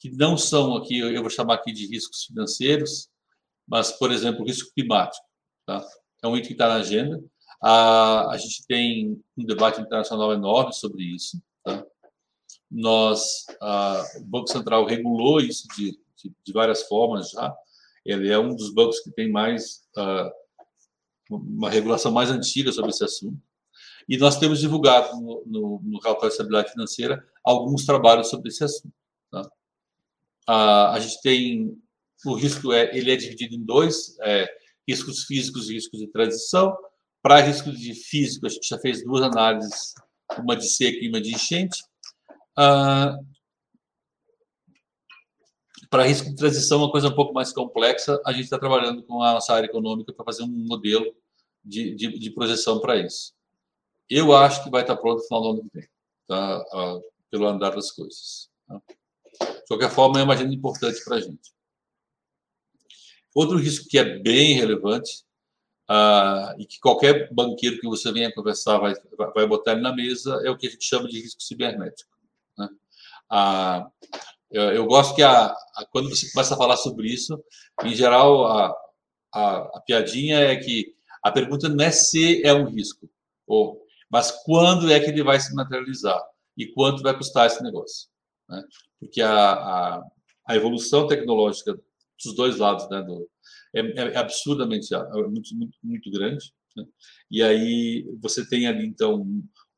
que não são aqui, eu vou chamar aqui de riscos financeiros, mas, por exemplo, risco climático. Tá? É um item que está na agenda. A, a gente tem um debate internacional enorme sobre isso. Tá? Nós, a, o Banco Central regulou isso de, de, de, várias formas já. Ele é um dos bancos que tem mais a, uma regulação mais antiga sobre esse assunto. E nós temos divulgado no, no, no relatório de estabilidade financeira alguns trabalhos sobre esse assunto. Tá? A, a gente tem o risco é ele é dividido em dois é, riscos físicos e riscos de transição. Para risco de físico, a gente já fez duas análises, uma de seca e uma de enchente. Ah, para risco de transição, uma coisa um pouco mais complexa, a gente está trabalhando com a nossa área econômica para fazer um modelo de, de, de projeção para isso. Eu acho que vai estar pronto no final do ano que vem, tá? Ah, pelo andar das coisas. Tá? De qualquer forma, é uma agenda importante para a gente. Outro risco que é bem relevante uh, e que qualquer banqueiro que você venha conversar vai, vai botar na mesa é o que a gente chama de risco cibernético. Né? Uh, eu, eu, gosto que a, a, quando você começa a falar sobre isso, em geral, a, a, a, piadinha é que a pergunta não é se é um risco, ou, mas quando é que ele vai se materializar e quanto vai custar esse negócio. Né? Porque a, a, evolução tecnológica dos dois lados, né? Do, é, é absurdamente é muito, muito, muito grande. Né? E aí você tem ali, então,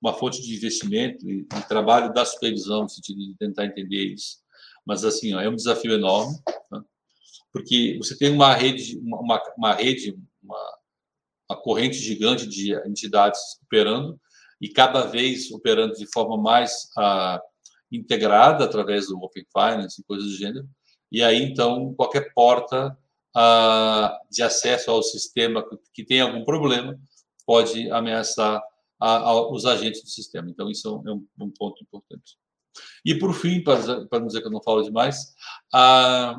uma fonte de investimento e, e, trabalho da supervisão, no sentido de tentar entender isso. Mas, assim, ó, é um desafio enorme, né? porque você tem uma rede, uma, uma rede, uma, uma corrente gigante de entidades operando, e cada vez operando de forma mais ah, integrada através do Open Finance e coisas do gênero. E aí, então, qualquer porta ah, de acesso ao sistema que tem algum problema pode ameaçar a, a, os agentes do sistema. Então, isso é um, um ponto importante. E, por fim, para, não dizer que eu não falo demais, a,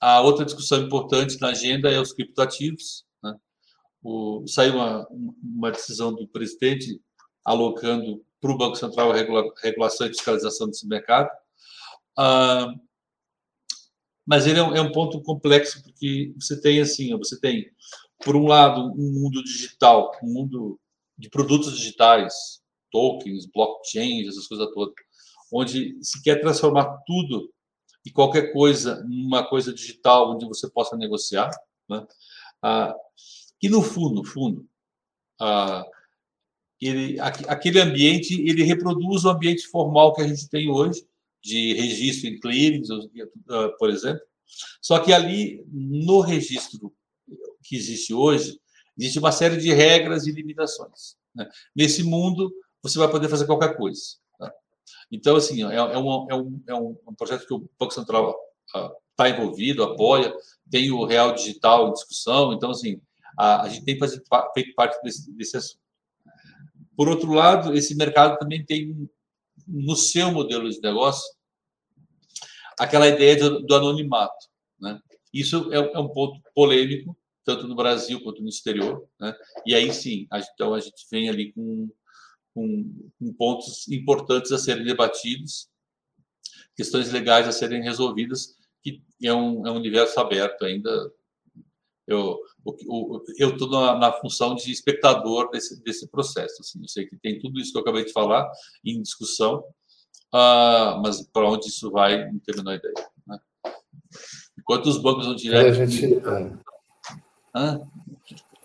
a outra discussão importante na agenda é os criptoativos. Né? O, saiu uma, uma decisão do presidente alocando para o Banco Central a regula, regulação e fiscalização desse mercado. Ah, mas ele é um, é um, ponto complexo porque você tem assim, você tem por um lado um mundo digital, um mundo de produtos digitais, tokens, blockchain, essas coisas todas, onde se quer transformar tudo e qualquer coisa numa coisa digital onde você possa negociar, né? Ah, e no fundo, fundo, ah, ele, aquele ambiente ele reproduz o ambiente formal que a gente tem hoje, de registro em clearings, ah, por exemplo. Só que ali, no registro que existe hoje, existe uma série de regras e limitações. Né? Nesse mundo, você vai poder fazer qualquer coisa. Então, assim, é, é, um, é, um, é um projeto que o Banco Central está uh, envolvido, apoia, tem o Real Digital em discussão, então, assim, a, a gente tem feito parte desse, desse assunto. Por outro lado, esse mercado também tem no seu modelo de negócio aquela ideia do, do anonimato. Né? Isso é, é, um ponto polêmico, tanto no Brasil quanto no exterior. Né? E aí sim, a, então a gente vem ali com, com, com pontos importantes a serem debatidos, questões legais a serem resolvidas, que é um, é um universo aberto ainda. Eu eu estou na, na, função de espectador desse, desse processo. Assim. Eu sei que tem tudo isso que eu acabei de falar em discussão, uh, mas para onde isso vai, não tenho a menor ideia. Né? Enquanto os bancos tiverem. Gente... É.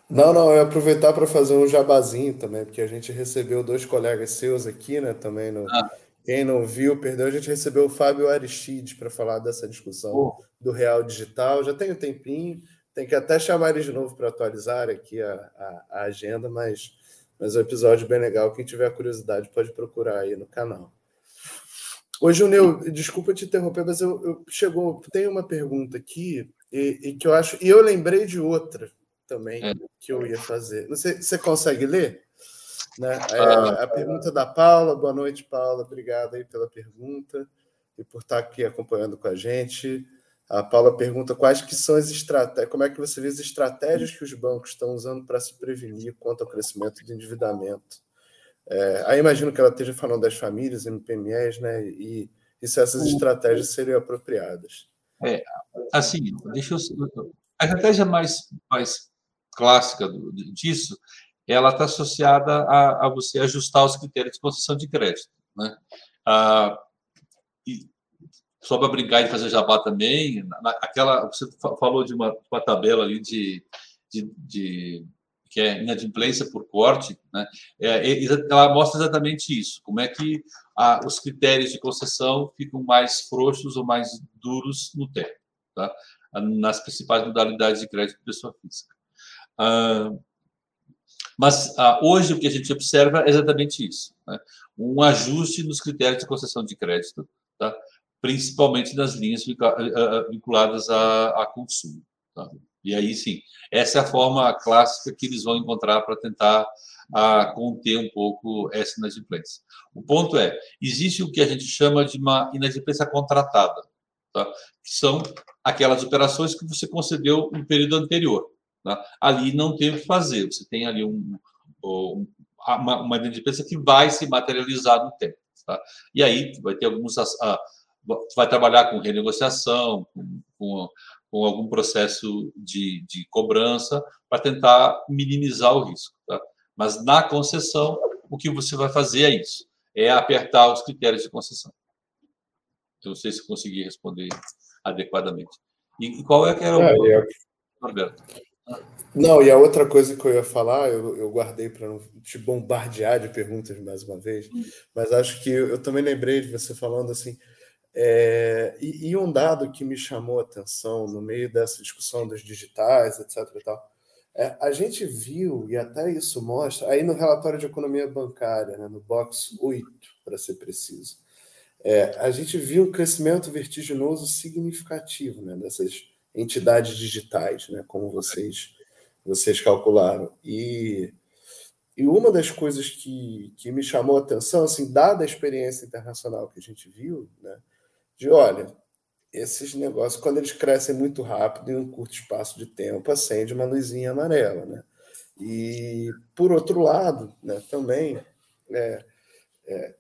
Não, não, eu ia aproveitar para fazer um jabazinho também, porque a gente recebeu dois colegas seus aqui, né? Também no. Ah. Quem não viu, perdeu, a gente recebeu o Fábio Aristides para falar dessa discussão oh. do Real Digital. Já tem um tempinho, tem que até chamar eles de novo para atualizar aqui a, a, a, agenda, mas, mas é um episódio bem legal. Quem tiver curiosidade pode procurar aí no canal. Ô, Juneu, desculpa te interromper, mas eu, eu chegou, tem uma pergunta aqui e, e, que eu acho, e eu lembrei de outra também é. que eu ia fazer. Você, você consegue ler? Né? É, a pergunta da Paula, boa noite, Paula, obrigado aí pela pergunta e por estar aqui acompanhando com a gente. A Paula pergunta quais que são as estratégias, como é que você vê as estratégias que os bancos estão usando para se prevenir quanto ao crescimento do endividamento. É, aí imagino que ela esteja falando das famílias, MPMEs, né? E, e se essas estratégias seriam apropriadas. É, assim, deixa eu. A estratégia mais, mais clássica disso ela está associada a, a, você ajustar os critérios de concessão de crédito. Né? Ah, e, só para brincar e fazer jabá também, na, aquela, você falou de uma, uma tabela ali de, de, de, que é inadimplência por corte, né? É, ela mostra exatamente isso, como é que a, os critérios de concessão ficam mais frouxos ou mais duros no tempo, tá? nas principais modalidades de crédito de pessoa física. Ah, mas ah, hoje o que a gente observa é exatamente isso: né? um ajuste nos critérios de concessão de crédito, tá? principalmente nas linhas vinculadas a, a consumo. Tá? E aí sim, essa é a forma clássica que eles vão encontrar para tentar a conter um pouco essa inadimplência. O ponto é, existe o que a gente chama de uma inadimplência contratada, tá? que são aquelas operações que você concedeu no período anterior. Tá? Ali não tem o que fazer, você tem ali um, um, uma, uma que vai se materializar no tempo. Tá? E aí vai ter alguns. Ah, vai trabalhar com renegociação, com, com, com algum processo de, de cobrança para tentar minimizar o risco. Tá? Mas na concessão, o que você vai fazer é isso: é apertar os critérios de concessão. Eu não sei se consegui responder adequadamente. E, qual é que era o. É, eu... Roberto. Não, e a outra coisa que eu ia falar, eu, eu guardei para não te bombardear de perguntas mais uma vez, mas acho que eu, eu também lembrei de você falando assim. É, e, e, um dado que me chamou a atenção no meio dessa discussão dos digitais, etc. E tal, é, a gente viu, e até isso mostra, aí no relatório de economia bancária, né, no box 8, para ser preciso, é, a gente viu um crescimento vertiginoso significativo né, dessas entidades digitais, né, como vocês, vocês calcularam. E, e uma das coisas que, que me chamou a atenção, assim, dada a experiência internacional que a gente viu, né, de olha, esses negócios, quando eles crescem muito rápido, em um curto espaço de tempo, acende uma luzinha amarela. Né? E, por outro lado, né, também, é, é,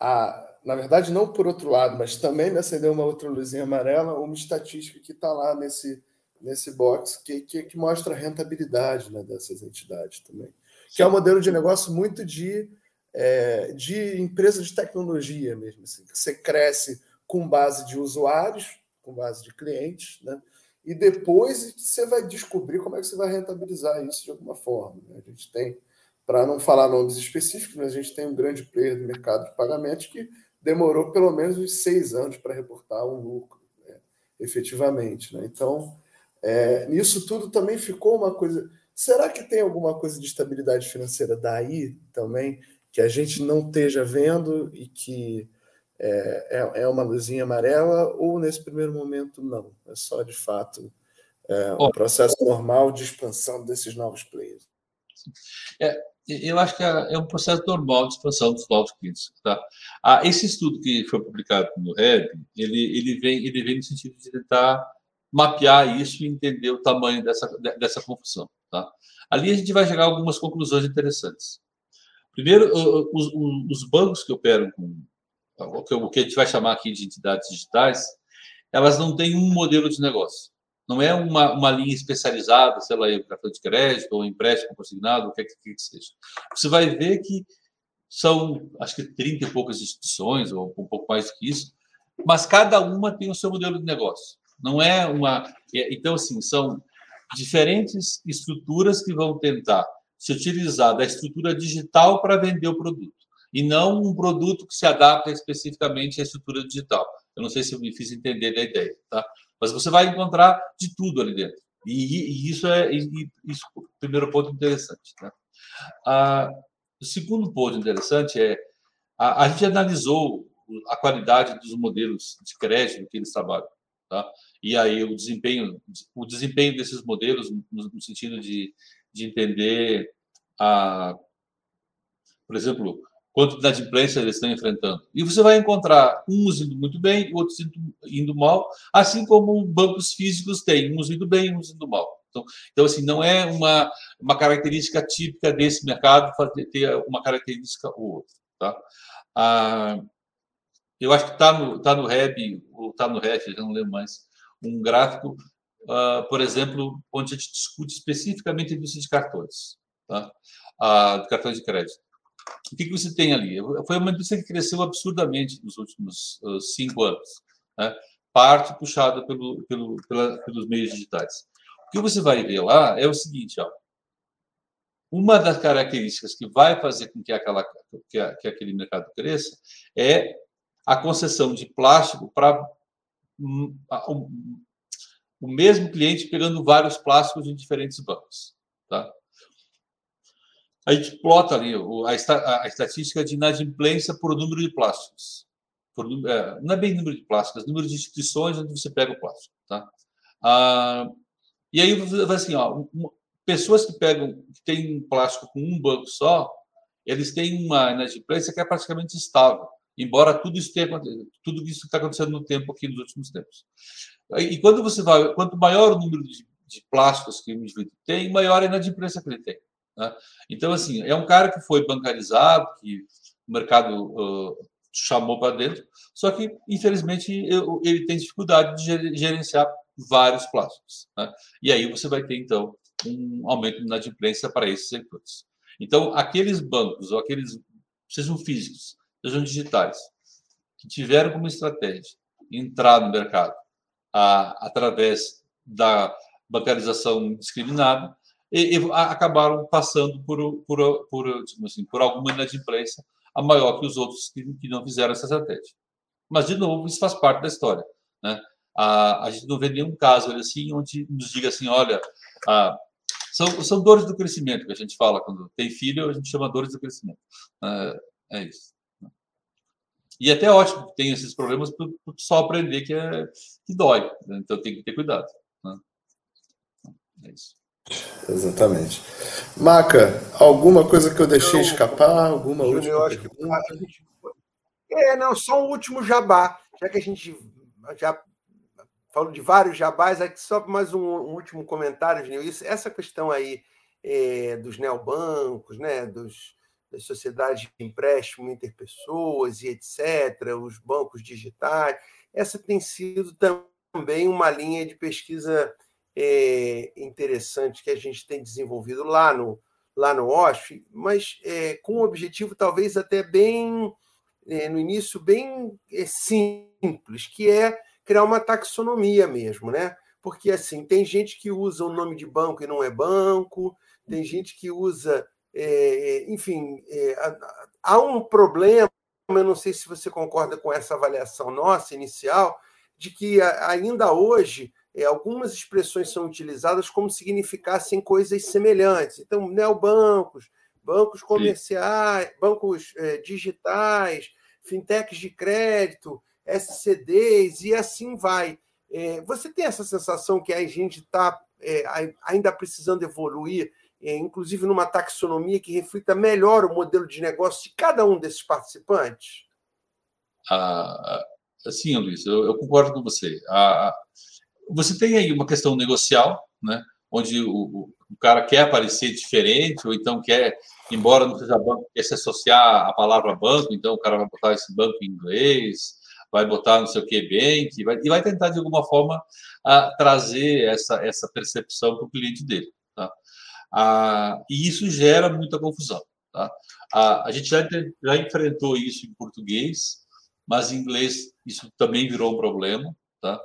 a, na verdade, não por outro lado, mas também me acendeu uma outra luzinha amarela, uma estatística que está lá nesse, nesse box, que, que, que, mostra a rentabilidade né, dessas entidades também. Que é um modelo de negócio muito de, é, de empresa de tecnologia mesmo. Assim, que você cresce com base de usuários, com base de clientes, né? e depois você vai descobrir como é que você vai rentabilizar isso de alguma forma. Né? A gente tem, para não falar nomes específicos, mas a gente tem um grande player do mercado de pagamentos que demorou pelo menos uns seis anos para reportar um lucro, né? efetivamente. Né? Então, é, nisso tudo também ficou uma coisa. Será que tem alguma coisa de estabilidade financeira daí também que a gente não esteja vendo e que é, é, é, uma luzinha amarela ou nesse primeiro momento não? É só de fato é, um processo normal de expansão desses novos players. É, eu acho que é, é um processo normal de expansão dos novos clientes. Tá? Ah, esse estudo que foi publicado no REB, ele, ele, vem, ele vem no sentido de tentar mapear isso e entender o tamanho dessa, dessa confusão. Tá? Ali a gente vai chegar a algumas conclusões interessantes. Primeiro, os, os bancos que operam com o que a gente vai chamar aqui de entidades digitais, elas não têm um modelo de negócio. Não é uma, uma linha especializada, sei lá, um cartão de crédito ou empréstimo consignado, o que quer que, que seja. Você vai ver que são, acho que 30 e poucas instituições, ou um pouco mais do que isso, mas cada uma tem o seu modelo de negócio. Não é uma. É, então, assim, são diferentes estruturas que vão tentar se utilizar da estrutura digital para vender o produto e não um produto que se adapta especificamente à estrutura digital. Eu não sei se eu me fiz entender da ideia, tá? Mas você vai encontrar de tudo ali dentro. E, e isso é e, isso, o primeiro ponto interessante. Né? Ah, o segundo ponto interessante é a, a, gente analisou a qualidade dos modelos de crédito que eles trabalham, tá? E aí o desempenho, o desempenho desses modelos no, no sentido de, de entender a por exemplo, quanto de inadimplência eles estão enfrentando. E você vai encontrar uns indo muito bem, outros indo, mal, assim como bancos físicos têm, uns indo bem, uns indo mal. Então, então assim, não é uma, uma característica típica desse mercado ter uma característica ou outra. Tá? Ah, eu acho que está no, tá no REB, ou está no REF, já não lembro mais, um gráfico, uh, por exemplo, onde a gente discute especificamente a indústria de cartões, tá? De cartões de crédito. O que, que você tem ali? Foi uma indústria que cresceu absurdamente nos últimos uh, cinco anos, né? parte puxada pelo, pelo, pela, pelos meios digitais. O que você vai ver lá é o seguinte, ó, uma das características que vai fazer com que, aquela, que, a, que aquele mercado cresça é a concessão de plástico para um, um, o mesmo cliente pegando vários plásticos em diferentes bancos. Tá? A gente plota ali a, a estatística de inadimplência por número de plásticos. Por, é, não é bem número de plásticos, é número de instituições onde você pega o plástico. Tá? Ah, e aí assim, ó, pessoas que pegam, que têm plástico com um banco só, eles têm uma inadimplência que é praticamente estável, embora tudo isso tenha tudo isso está acontecendo no tempo aqui nos últimos tempos. E quando você vai, quanto maior o número de, de plásticos que o indivíduo tem, maior a inadimplência que ele tem. Né? Então, assim, é um cara que foi bancarizado, que o mercado uh, chamou para dentro, só que, infelizmente, ele tem dificuldade de gerenciar vários plásticos. Né? E aí você vai ter, então, um aumento de inadimplência para esses setores. Então, aqueles bancos, ou aqueles, sejam físicos, sejam digitais, que tiveram como estratégia entrar no mercado a, através da bancarização discriminada, e, e acabaram passando por, por, por, assim, por alguma inadimplência a maior que os outros que, que não fizeram essa estratégia. Mas, de novo, isso faz parte da história. Né? A, a gente não vê nenhum caso assim onde nos diga assim, olha, a, são, são dores do crescimento que a gente fala quando tem filho, a gente chama dores do crescimento. É, é isso. E até ótimo que tem esses problemas para só aprender que, é, que dói. Né? Então tem que ter cuidado. Né? É isso. Exatamente. Maca, alguma coisa que eu deixei escapar? Alguma última eu acho pergunta? que gente... É, não, só um último jabá. Já que a gente já falou de vários jabás, aqui só mais um, um último comentário, Genil. Isso, essa questão aí é, dos neobancos, né, dos, das sociedades de empréstimo interpessoas e etc., os bancos digitais, essa tem sido também uma linha de pesquisa é, interessante que a gente tem desenvolvido lá no, lá no OSF, mas é, com um objetivo talvez até bem, é, no início, bem é, simples, que é criar uma taxonomia mesmo, né? Porque assim, tem gente que usa o nome de banco e não é banco, tem gente que usa é, enfim, é, há um problema, eu não sei se você concorda com essa avaliação nossa inicial, de que ainda hoje é, algumas expressões são utilizadas como significassem coisas semelhantes. Então, neobancos, bancos comerciais, Sim. bancos é, digitais, fintechs de crédito, SCDs e assim vai. É, você tem essa sensação que a gente está é, ainda precisando evoluir é, inclusive numa taxonomia que reflita melhor o modelo de negócio de cada um desses participantes? Ah, sim, Luiz, eu, eu, concordo com você. Ah, você tem aí uma questão negocial, né, onde o, o, cara quer aparecer diferente, ou então quer, embora não seja banco, quer se associar à palavra banco, então o cara vai botar esse banco em inglês, vai botar não sei o que bank, vai, e vai tentar de alguma forma ah, trazer essa, essa percepção para o cliente dele. Tá? Ah, e isso gera muita confusão. Tá? A gente já, já enfrentou isso em português, mas em inglês isso também virou um problema. Tá?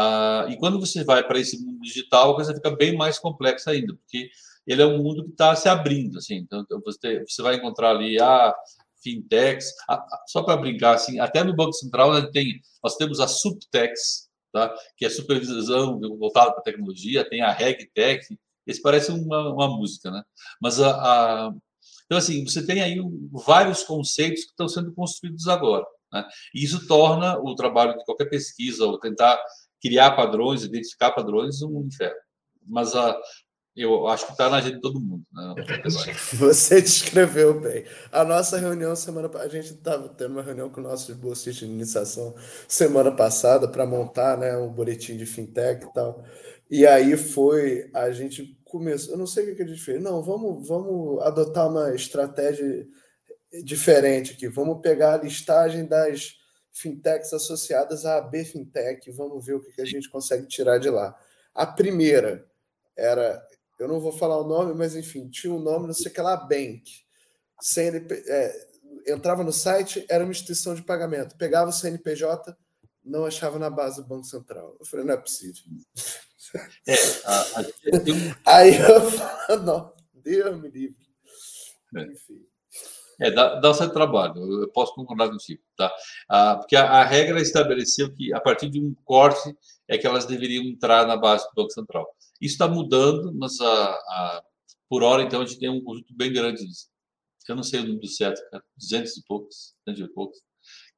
Ah, e quando você vai para esse mundo digital, a coisa fica bem mais complexa ainda, porque ele é um mundo que está se abrindo. Assim, então, você, você vai encontrar ali a ah, fintechs, ah, só para brincar, assim, até no Banco Central né, tem, nós temos a subtex, tá? que é supervisão voltada para tecnologia, tem a regtech, esse parece uma, uma música, né? Mas a, a, então assim você tem aí vários conceitos que estão sendo construídos agora, né? E isso torna o trabalho de qualquer pesquisa ou tentar criar padrões, identificar padrões um inferno. Mas a, eu acho que está na agenda de todo mundo. Né? Você descreveu bem. A nossa reunião semana a gente estava tendo uma reunião com nossos bolsistas de iniciação semana passada para montar né, um boletim de fintech e tal. E aí foi, a gente começou, eu não sei o que a gente fez. Não, vamos, vamos adotar uma estratégia diferente aqui. Vamos pegar a listagem das fintechs associadas à AB Fintech, vamos ver o que a gente consegue tirar de lá. A primeira era eu não vou falar o nome, mas enfim, tinha um nome, não sei o que lá, Bank. CNP, é, entrava no site, era uma instituição de pagamento. Pegava o CNPJ, não achava na base do Banco Central. Eu falei, não é possível. É, a, a... Aí eu falo, não, Deus me livre. É. Enfim. É, dá, dá um certo trabalho, eu posso concordar contigo, tá? Ah, porque a, a, regra estabeleceu que a partir de um corte é que elas deveriam entrar na base do Banco Central. Isso está mudando, mas a, a, por hora, então, a gente tem um conjunto bem grande disso. Eu não sei o número certo, cara, 200 e poucos, 200 e poucos,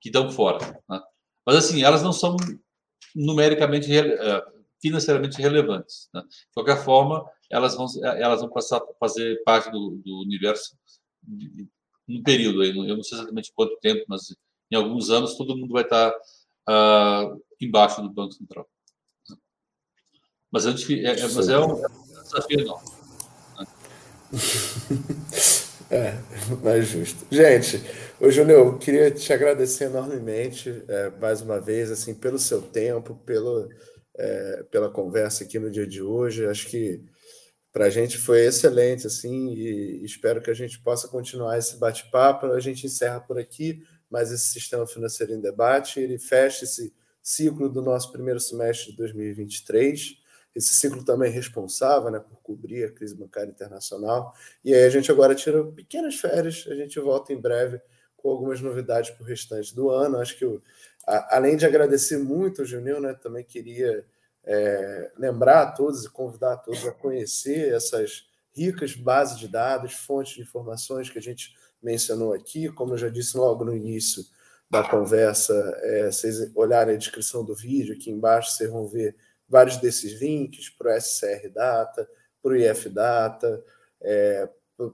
que estão fora. Né? Mas, assim, elas não são numericamente, eh, financeiramente relevantes. Né? De qualquer forma, elas vão, elas vão passar a fazer parte do, do universo no período aí. Eu não sei exatamente quanto tempo, mas em alguns anos todo mundo vai estar uh, embaixo do Banco Central. Mas, é, é, mas é um desafio enorme. É, mais justo. Gente, ô Júnior, eu queria te agradecer enormemente, é, mais uma vez, assim, pelo seu tempo, pelo, é, pela conversa aqui no dia de hoje. Acho que para a gente foi excelente, assim, e espero que a gente possa continuar esse bate-papo. A gente encerra por aqui, mas esse sistema financeiro em debate, ele fecha esse ciclo do nosso primeiro semestre de 2023 esse ciclo também responsável né, por cobrir a crise bancária internacional. E aí a gente agora tira pequenas férias, a gente volta em breve com algumas novidades para o restante do ano. Acho que, eu, a, além de agradecer muito o Junil, né, também queria é, lembrar a todos e convidar a todos a conhecer essas ricas bases de dados, fontes de informações que a gente mencionou aqui. Como eu já disse logo no início da conversa, é, vocês olharem a descrição do vídeo, aqui embaixo vocês vão ver vários desses links para o SCR Data, para o IF Data, é,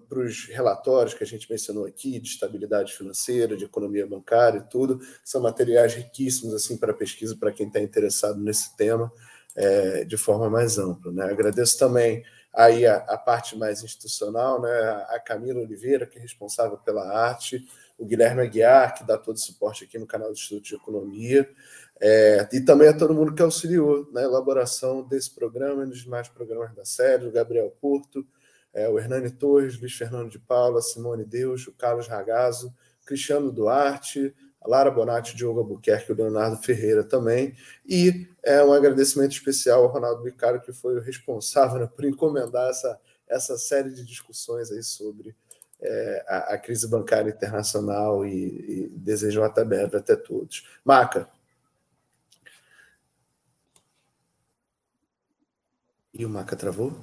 para os relatórios que a gente mencionou aqui de estabilidade financeira, de economia bancária e tudo. São materiais riquíssimos assim para pesquisa para quem está interessado nesse tema é, de forma mais ampla. Né? Agradeço também aí a, a, parte mais institucional, né? a Camila Oliveira, que é responsável pela arte, o Guilherme Aguiar, que dá todo o suporte aqui no canal do Instituto de Economia, é, e também a todo mundo que auxiliou na elaboração desse programa e dos demais programas da série, o Gabriel Porto, é, o Hernani Torres, Luiz Fernando de Paula, Simone Deus, o Carlos Ragazzo, Cristiano Duarte, Lara Bonatti, Diogo Albuquerque o Leonardo Ferreira também. E é, um agradecimento especial ao Ronaldo Bicaro, que foi o responsável né, por encomendar essa, essa série de discussões aí sobre é, a, a, crise bancária internacional e, e desejo até breve até todos. Maca, E o Maca travou?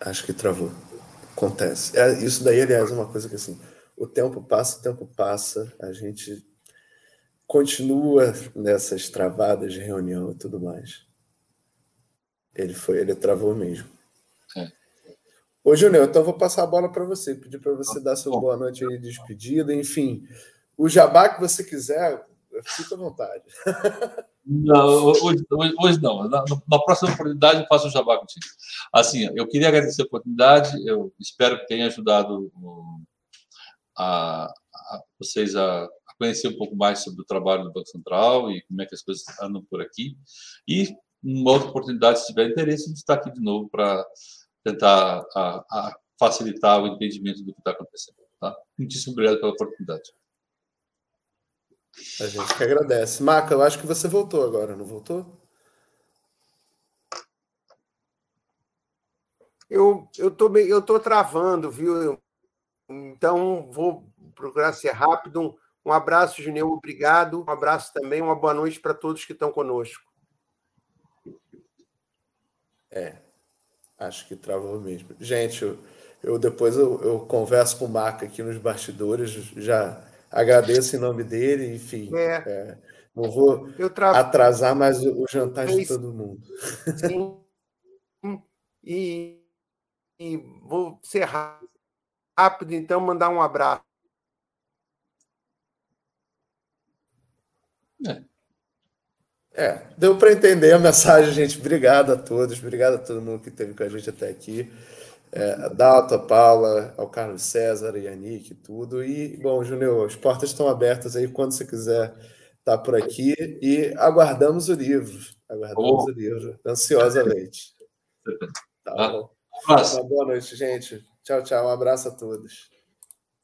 Acho que travou. Acontece. É, isso daí, aliás, é uma coisa que assim, o tempo passa, o tempo passa, a gente continua nessas travadas de reunião e tudo mais. Ele foi, ele travou mesmo. É. Ô, Júnior, então vou passar a bola para você, pedir para você dar sua boa noite aí, despedida, enfim. O jabá que você quiser, fica à vontade. Não, hoje, hoje não. Na, na, próxima oportunidade eu faço um jabá contigo. Assim, eu queria agradecer a oportunidade, eu espero que tenha ajudado a, a vocês a, a, conhecer um pouco mais sobre o trabalho do Banco Central e como é que as coisas andam por aqui. E, numa outra oportunidade, se tiver interesse, a gente está aqui de novo para tentar a, facilitar o entendimento do que está acontecendo. Tá? Muitíssimo obrigado pela oportunidade. A gente que agradece. Maca, eu acho que você voltou agora, não voltou? Eu eu tô eu tô travando, viu? Então vou procurar ser rápido. Um, abraço, Juneu, obrigado. Um abraço também, uma boa noite para todos que estão conosco. É, acho que travou mesmo. Gente, eu, eu depois eu, eu converso com o Maca aqui nos bastidores, já agradeço em nome dele, enfim. É. É, Não vou atrasar mais o, jantar de todo mundo. Sim. E, e vou ser rápido, então, mandar um abraço. É. É, deu para entender a mensagem, gente. Obrigado a todos, obrigado a todo mundo que esteve com a gente até aqui. É, a Dalto, a Paula, ao Carlos César, a Yannick, tudo. E, bom, Júnior, as portas estão abertas aí quando você quiser estar por aqui. E aguardamos o livro. Aguardamos oh. o livro, ansiosamente. Tá bom. Uma boa noite, gente. Tchau, tchau. Um abraço a todos.